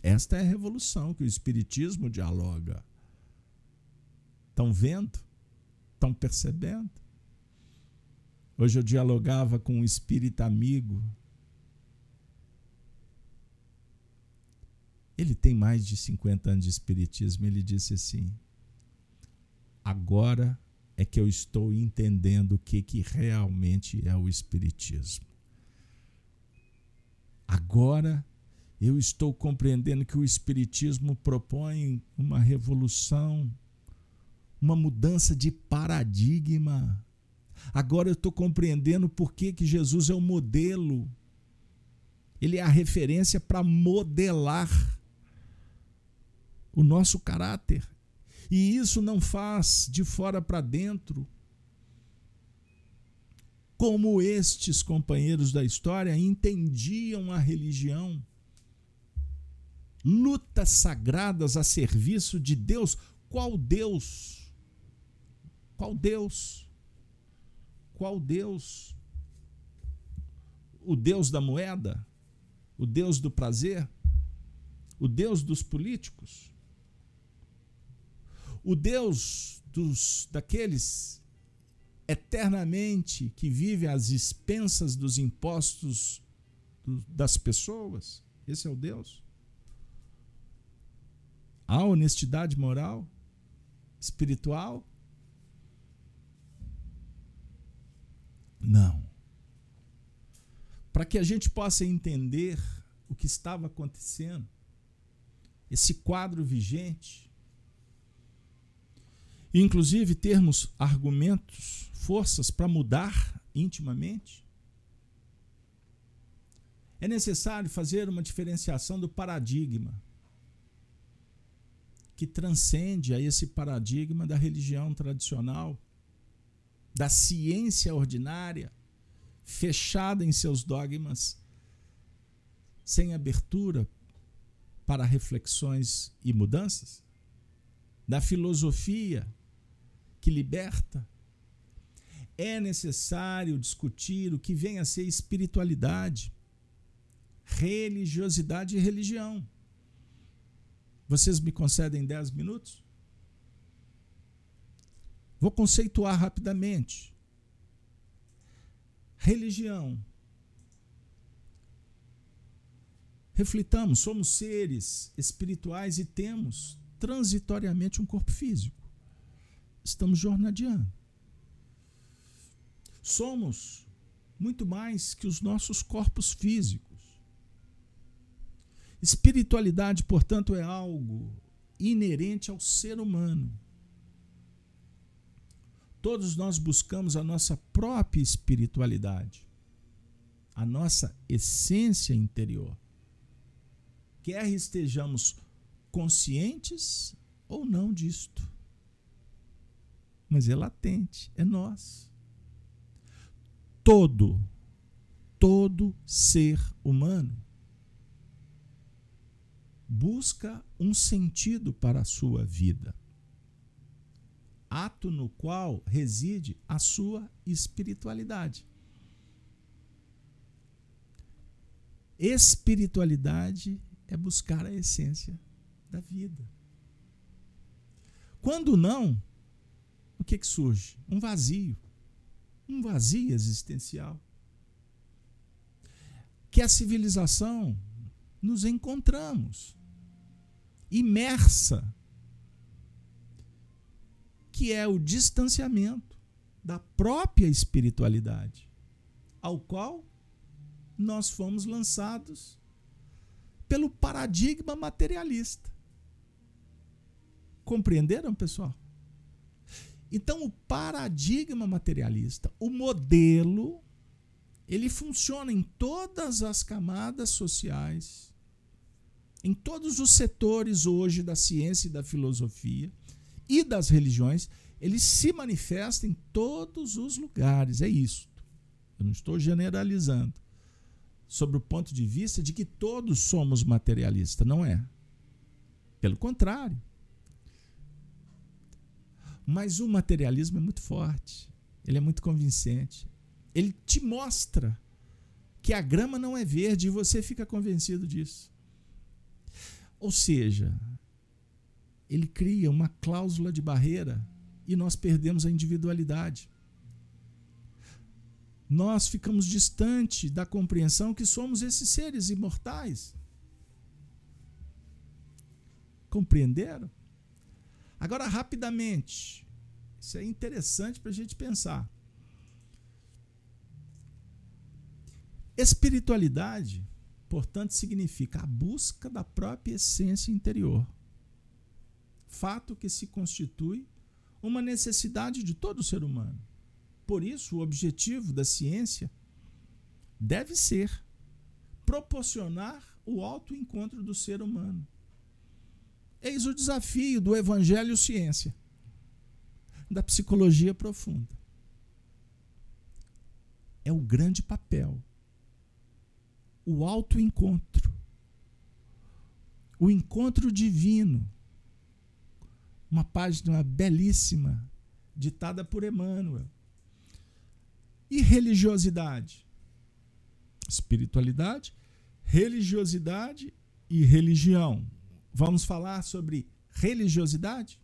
Esta é a revolução que o Espiritismo dialoga. Estão vendo? Estão percebendo? Hoje eu dialogava com um espírita amigo Ele tem mais de 50 anos de espiritismo. Ele disse assim: agora é que eu estou entendendo o que, que realmente é o espiritismo. Agora eu estou compreendendo que o espiritismo propõe uma revolução, uma mudança de paradigma. Agora eu estou compreendendo por que, que Jesus é o modelo. Ele é a referência para modelar o nosso caráter. E isso não faz de fora para dentro. Como estes companheiros da história entendiam a religião. Lutas sagradas a serviço de Deus. Qual Deus? Qual Deus? Qual Deus? O Deus da moeda? O Deus do prazer? O Deus dos políticos? O Deus dos daqueles eternamente que vive às expensas dos impostos das pessoas, esse é o Deus. Há honestidade moral, espiritual? Não. Para que a gente possa entender o que estava acontecendo, esse quadro vigente, e, inclusive, termos argumentos, forças para mudar intimamente? É necessário fazer uma diferenciação do paradigma que transcende a esse paradigma da religião tradicional, da ciência ordinária, fechada em seus dogmas, sem abertura para reflexões e mudanças, da filosofia que liberta. É necessário discutir o que vem a ser espiritualidade, religiosidade e religião. Vocês me concedem 10 minutos? Vou conceituar rapidamente. Religião. Reflitamos, somos seres espirituais e temos transitoriamente um corpo físico estamos jornadeando. Somos muito mais que os nossos corpos físicos. Espiritualidade, portanto, é algo inerente ao ser humano. Todos nós buscamos a nossa própria espiritualidade, a nossa essência interior. Quer estejamos conscientes ou não disto mas é latente, é nós. Todo, todo ser humano busca um sentido para a sua vida, ato no qual reside a sua espiritualidade. Espiritualidade é buscar a essência da vida. Quando não, o que, que surge? Um vazio. Um vazio existencial. Que a civilização nos encontramos imersa, que é o distanciamento da própria espiritualidade, ao qual nós fomos lançados pelo paradigma materialista. Compreenderam, pessoal? Então, o paradigma materialista, o modelo, ele funciona em todas as camadas sociais, em todos os setores hoje da ciência e da filosofia e das religiões, ele se manifesta em todos os lugares. É isso. Eu não estou generalizando. Sobre o ponto de vista de que todos somos materialistas. Não é. Pelo contrário. Mas o materialismo é muito forte. Ele é muito convincente. Ele te mostra que a grama não é verde e você fica convencido disso. Ou seja, ele cria uma cláusula de barreira e nós perdemos a individualidade. Nós ficamos distante da compreensão que somos esses seres imortais. Compreenderam? Agora, rapidamente, isso é interessante para a gente pensar. Espiritualidade, portanto, significa a busca da própria essência interior fato que se constitui uma necessidade de todo ser humano. Por isso, o objetivo da ciência deve ser proporcionar o autoencontro do ser humano. Eis o desafio do Evangelho Ciência, da psicologia profunda. É o grande papel, o autoencontro, o encontro divino uma página belíssima, ditada por Emmanuel. E religiosidade? Espiritualidade, religiosidade e religião. Vamos falar sobre religiosidade?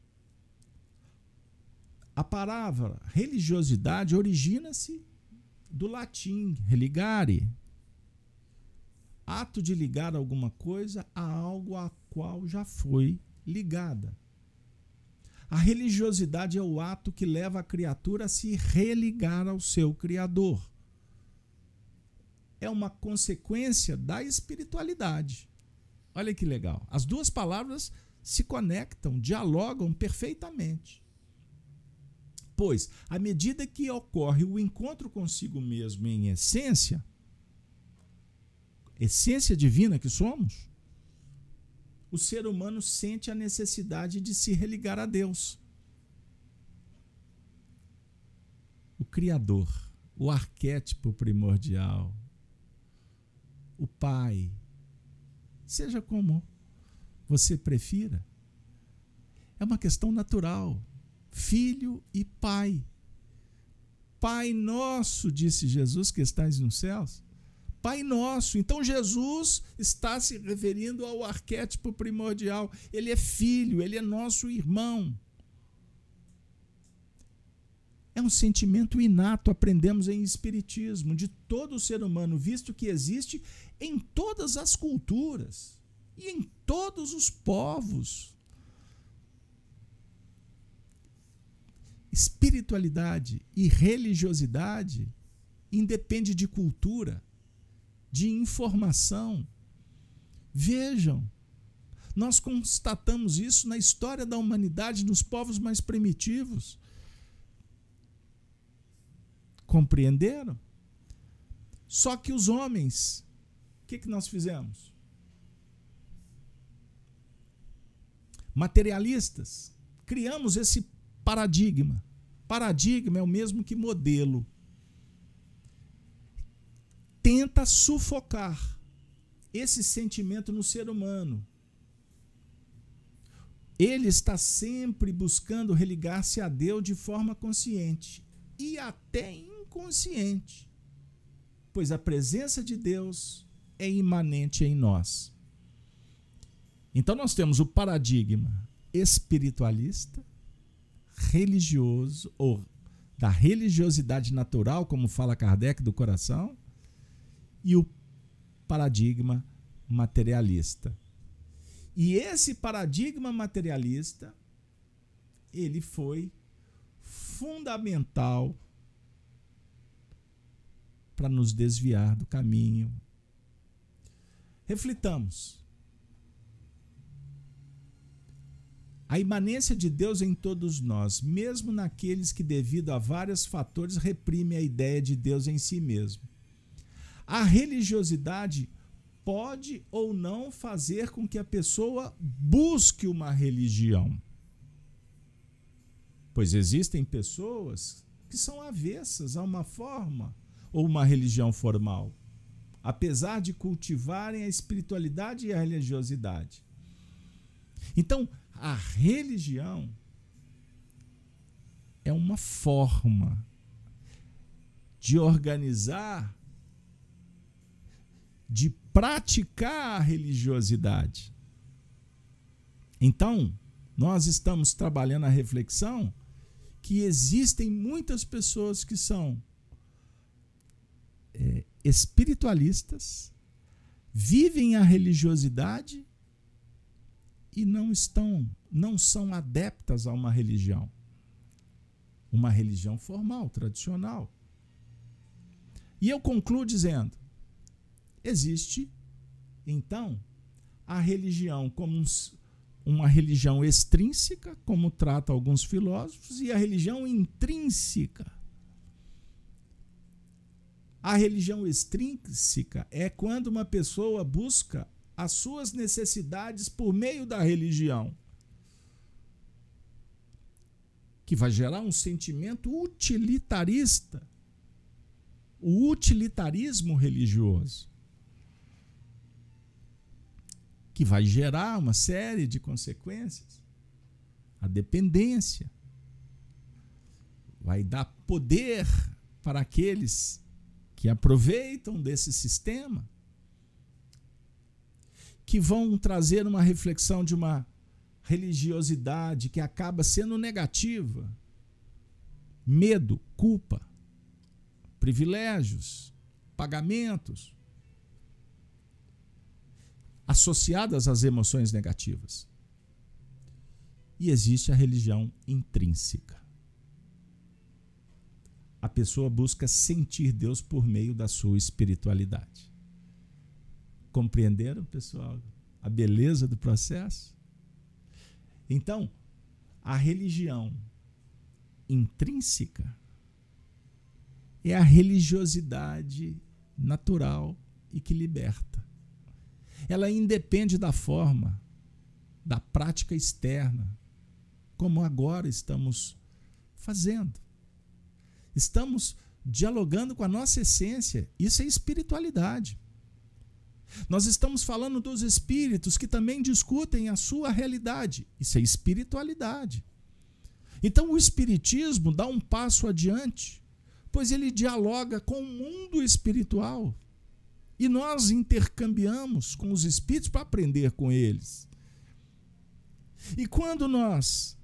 A palavra religiosidade origina-se do latim religare, ato de ligar alguma coisa a algo a qual já foi ligada. A religiosidade é o ato que leva a criatura a se religar ao seu Criador. É uma consequência da espiritualidade. Olha que legal. As duas palavras se conectam, dialogam perfeitamente. Pois, à medida que ocorre o encontro consigo mesmo em essência, essência divina que somos, o ser humano sente a necessidade de se religar a Deus. O Criador, o arquétipo primordial, o Pai, seja como você prefira, é uma questão natural. Filho e Pai. Pai nosso, disse Jesus, que estás nos céus, Pai Nosso. Então Jesus está se referindo ao arquétipo primordial. Ele é filho, ele é nosso irmão. É um sentimento inato, aprendemos em Espiritismo, de todo ser humano, visto que existe em todas as culturas e em todos os povos. Espiritualidade e religiosidade independe de cultura de informação. Vejam, nós constatamos isso na história da humanidade, nos povos mais primitivos. Compreenderam? Só que os homens, o que, que nós fizemos? Materialistas, criamos esse paradigma. Paradigma é o mesmo que modelo tenta sufocar esse sentimento no ser humano. Ele está sempre buscando religar-se a Deus de forma consciente e até inconsciente, pois a presença de Deus é imanente em nós. Então nós temos o paradigma espiritualista, religioso ou da religiosidade natural, como fala Kardec do coração, e o paradigma materialista. E esse paradigma materialista ele foi fundamental para nos desviar do caminho. Reflitamos. A imanência de Deus em todos nós, mesmo naqueles que, devido a vários fatores, reprime a ideia de Deus em si mesmo. A religiosidade pode ou não fazer com que a pessoa busque uma religião. Pois existem pessoas que são avessas a uma forma ou uma religião formal, apesar de cultivarem a espiritualidade e a religiosidade. Então, a religião é uma forma de organizar, de praticar a religiosidade. Então, nós estamos trabalhando a reflexão que existem muitas pessoas que são é, espiritualistas, vivem a religiosidade e não estão, não são adeptas a uma religião. Uma religião formal, tradicional. E eu concluo dizendo: Existe, então, a religião como um, uma religião extrínseca, como trata alguns filósofos, e a religião intrínseca. A religião extrínseca é quando uma pessoa busca as suas necessidades por meio da religião, que vai gerar um sentimento utilitarista, o utilitarismo religioso que vai gerar uma série de consequências. A dependência vai dar poder para aqueles que aproveitam desse sistema, que vão trazer uma reflexão de uma religiosidade que acaba sendo negativa. Medo, culpa, privilégios, pagamentos, associadas às emoções negativas. E existe a religião intrínseca. A pessoa busca sentir Deus por meio da sua espiritualidade. Compreenderam, pessoal, a beleza do processo? Então, a religião intrínseca é a religiosidade natural e que liberta ela independe da forma, da prática externa, como agora estamos fazendo. Estamos dialogando com a nossa essência. Isso é espiritualidade. Nós estamos falando dos espíritos que também discutem a sua realidade. Isso é espiritualidade. Então o espiritismo dá um passo adiante, pois ele dialoga com o mundo espiritual. E nós intercambiamos com os espíritos para aprender com eles. E quando nós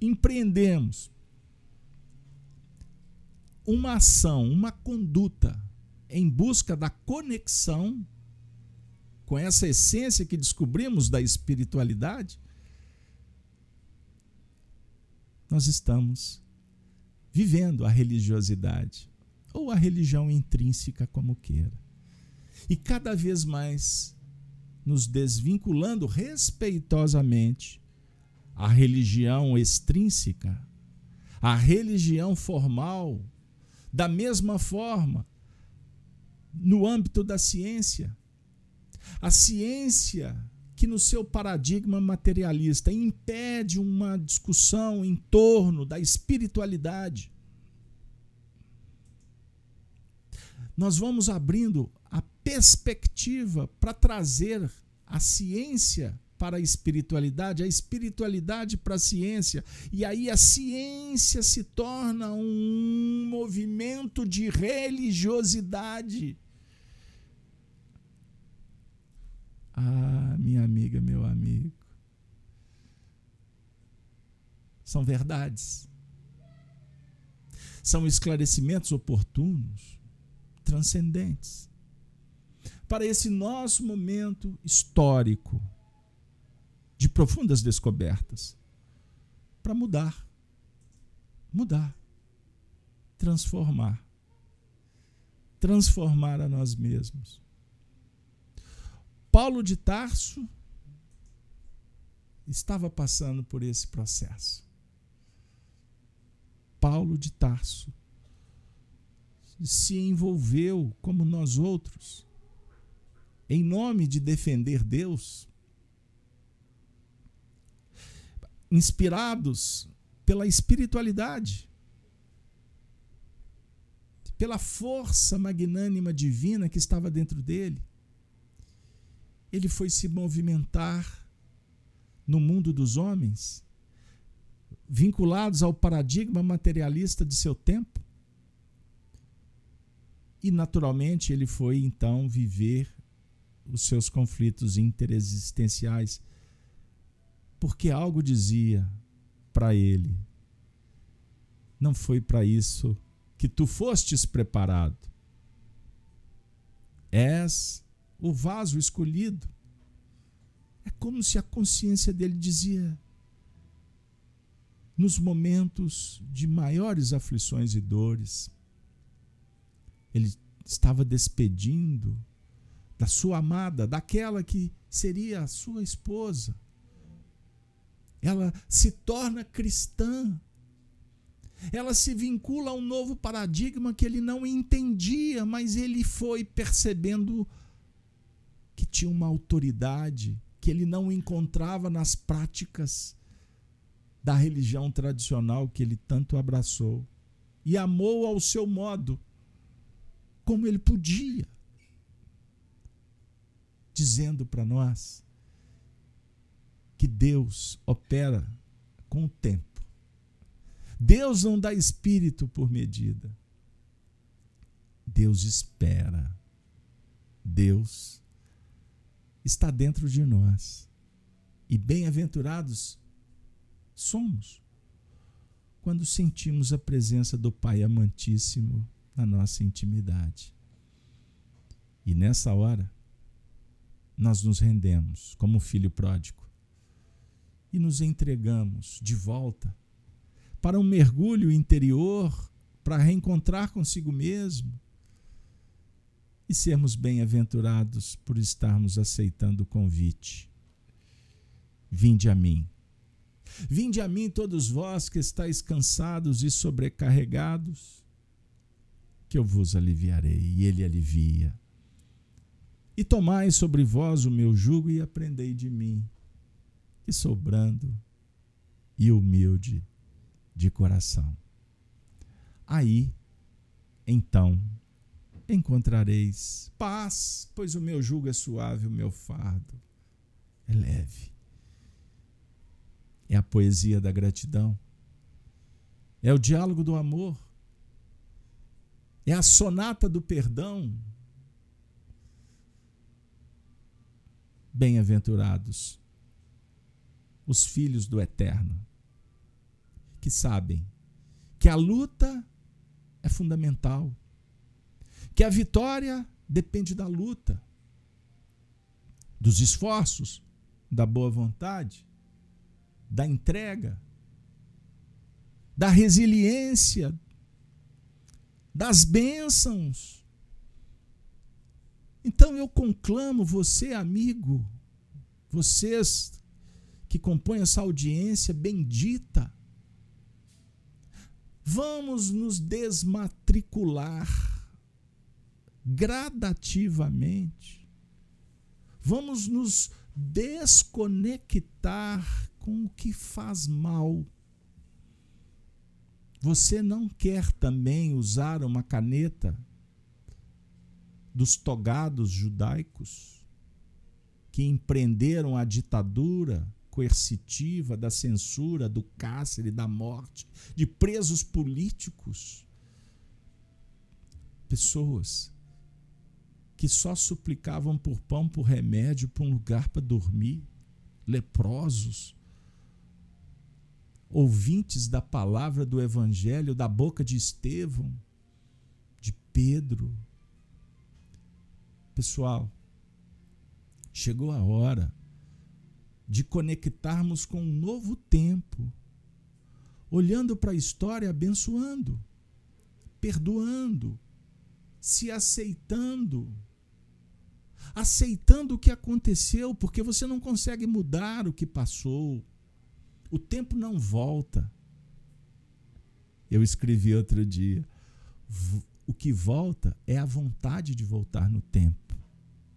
empreendemos uma ação, uma conduta em busca da conexão com essa essência que descobrimos da espiritualidade, nós estamos vivendo a religiosidade ou a religião intrínseca, como queira e cada vez mais nos desvinculando respeitosamente à religião extrínseca, à religião formal, da mesma forma, no âmbito da ciência. A ciência que, no seu paradigma materialista, impede uma discussão em torno da espiritualidade. Nós vamos abrindo a perspectiva para trazer a ciência para a espiritualidade, a espiritualidade para a ciência, e aí a ciência se torna um movimento de religiosidade. Ah, minha amiga, meu amigo. São verdades. São esclarecimentos oportunos, transcendentes para esse nosso momento histórico de profundas descobertas para mudar, mudar, transformar, transformar a nós mesmos. Paulo de Tarso estava passando por esse processo. Paulo de Tarso se envolveu como nós outros, em nome de defender Deus, inspirados pela espiritualidade, pela força magnânima divina que estava dentro dele. Ele foi se movimentar no mundo dos homens, vinculados ao paradigma materialista de seu tempo. E, naturalmente, ele foi então viver os seus conflitos interexistenciais, porque algo dizia para ele: não foi para isso que tu fostes preparado. És o vaso escolhido. É como se a consciência dele dizia: nos momentos de maiores aflições e dores, ele estava despedindo da sua amada, daquela que seria a sua esposa. Ela se torna cristã. Ela se vincula a um novo paradigma que ele não entendia, mas ele foi percebendo que tinha uma autoridade que ele não encontrava nas práticas da religião tradicional que ele tanto abraçou e amou ao seu modo, como ele podia dizendo para nós que Deus opera com o tempo. Deus não dá espírito por medida. Deus espera. Deus está dentro de nós. E bem-aventurados somos quando sentimos a presença do Pai amantíssimo na nossa intimidade. E nessa hora, nós nos rendemos como filho pródigo e nos entregamos de volta para um mergulho interior, para reencontrar consigo mesmo e sermos bem-aventurados por estarmos aceitando o convite. Vinde a mim. Vinde a mim, todos vós que estáis cansados e sobrecarregados, que eu vos aliviarei. E ele alivia. E tomai sobre vós o meu jugo e aprendei de mim, que sou brando e humilde de coração. Aí, então, encontrareis paz, pois o meu jugo é suave, o meu fardo é leve. É a poesia da gratidão, é o diálogo do amor, é a sonata do perdão Bem-aventurados os filhos do Eterno, que sabem que a luta é fundamental, que a vitória depende da luta, dos esforços, da boa vontade, da entrega, da resiliência, das bênçãos então eu conclamo você, amigo, vocês que compõem essa audiência bendita, vamos nos desmatricular gradativamente. Vamos nos desconectar com o que faz mal. Você não quer também usar uma caneta dos togados judaicos que empreenderam a ditadura coercitiva da censura, do cárcere, da morte, de presos políticos. Pessoas que só suplicavam por pão, por remédio, por um lugar para dormir, leprosos, ouvintes da palavra do evangelho da boca de Estevão, de Pedro, Pessoal, chegou a hora de conectarmos com um novo tempo, olhando para a história, abençoando, perdoando, se aceitando, aceitando o que aconteceu, porque você não consegue mudar o que passou. O tempo não volta. Eu escrevi outro dia: o que volta é a vontade de voltar no tempo.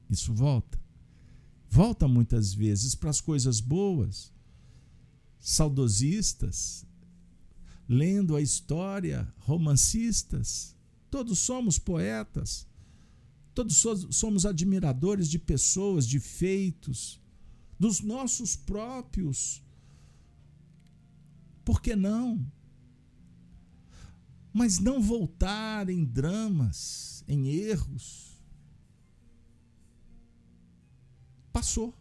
Isso volta. Volta muitas vezes para as coisas boas, saudosistas, lendo a história, romancistas. Todos somos poetas, todos somos admiradores de pessoas, de feitos, dos nossos próprios. Por que não? Mas não voltar em dramas, em erros. Passou,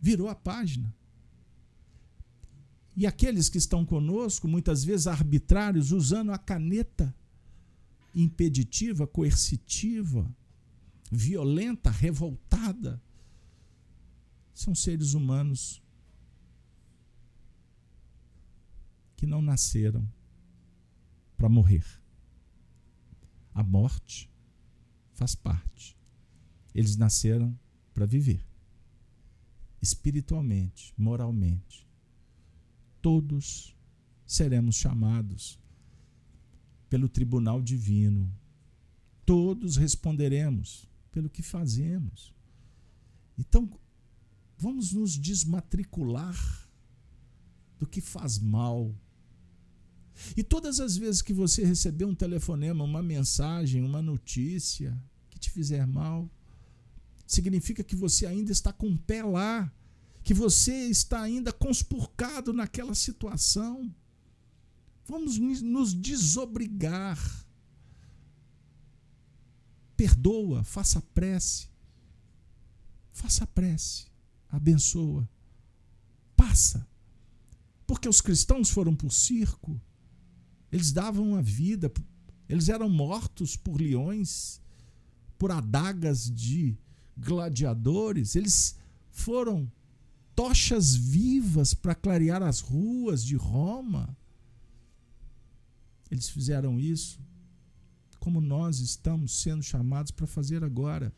virou a página. E aqueles que estão conosco, muitas vezes arbitrários, usando a caneta impeditiva, coercitiva, violenta, revoltada, são seres humanos que não nasceram para morrer. A morte faz parte. Eles nasceram para viver espiritualmente, moralmente todos seremos chamados pelo tribunal divino. Todos responderemos pelo que fazemos. Então, vamos nos desmatricular do que faz mal. E todas as vezes que você receber um telefonema, uma mensagem, uma notícia que te fizer mal, significa que você ainda está com o pé lá que você está ainda conspurcado naquela situação. Vamos nos desobrigar. Perdoa, faça prece. Faça prece. Abençoa. Passa. Porque os cristãos foram para o circo. Eles davam a vida. Eles eram mortos por leões, por adagas de gladiadores. Eles foram tochas vivas para clarear as ruas de Roma. Eles fizeram isso como nós estamos sendo chamados para fazer agora.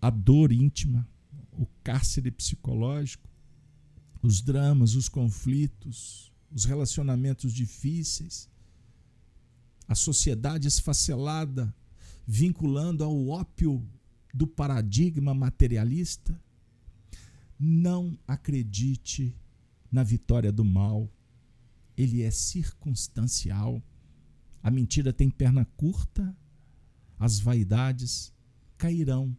A dor íntima, o cárcere psicológico, os dramas, os conflitos, os relacionamentos difíceis, a sociedade esfacelada, vinculando ao ópio do paradigma materialista não acredite na vitória do mal. Ele é circunstancial. A mentira tem perna curta, as vaidades cairão.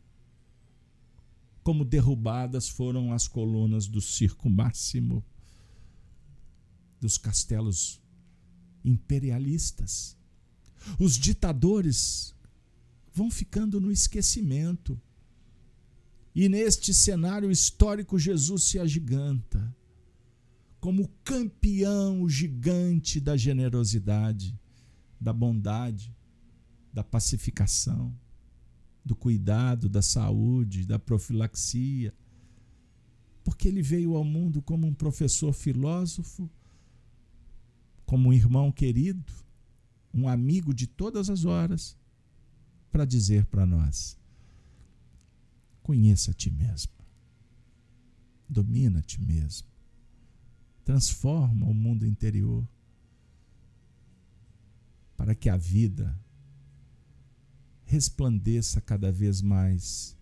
Como derrubadas foram as colunas do circo máximo, dos castelos imperialistas. Os ditadores vão ficando no esquecimento e neste cenário histórico, Jesus se agiganta como campeão gigante da generosidade, da bondade, da pacificação, do cuidado, da saúde, da profilaxia. Porque ele veio ao mundo como um professor filósofo, como um irmão querido, um amigo de todas as horas, para dizer para nós Conheça a ti mesmo. Domina a ti mesmo. Transforma o mundo interior para que a vida resplandeça cada vez mais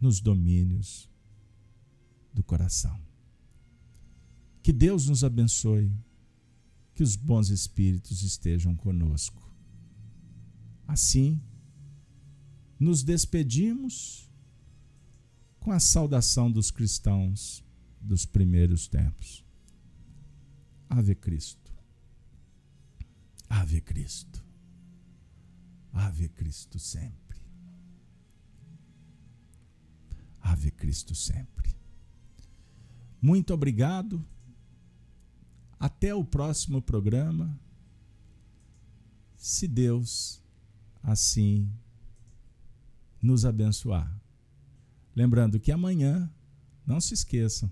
nos domínios do coração. Que Deus nos abençoe, que os bons espíritos estejam conosco. Assim, nos despedimos com a saudação dos cristãos dos primeiros tempos. Ave Cristo. Ave Cristo. Ave Cristo sempre. Ave Cristo sempre. Muito obrigado. Até o próximo programa. Se Deus assim nos abençoar. Lembrando que amanhã, não se esqueçam,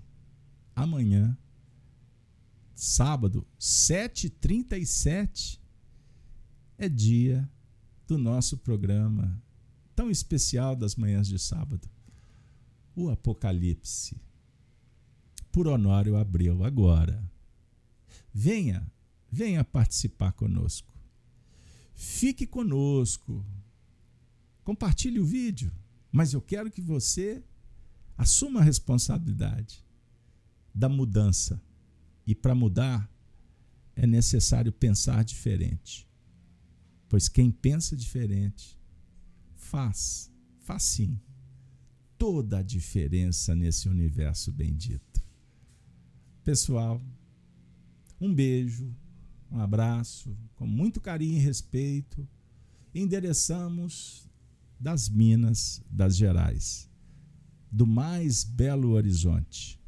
amanhã, sábado, 7h37, é dia do nosso programa tão especial das manhãs de sábado, o Apocalipse. Por Honório Abreu, agora. Venha, venha participar conosco. Fique conosco. Compartilhe o vídeo, mas eu quero que você assuma a responsabilidade da mudança. E para mudar, é necessário pensar diferente. Pois quem pensa diferente faz, faz sim, toda a diferença nesse universo bendito. Pessoal, um beijo, um abraço, com muito carinho e respeito. Endereçamos das Minas das Gerais, do mais belo horizonte.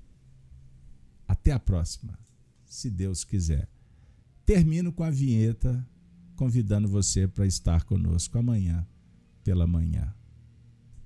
Até a próxima, se Deus quiser. Termino com a vinheta, convidando você para estar conosco amanhã pela manhã.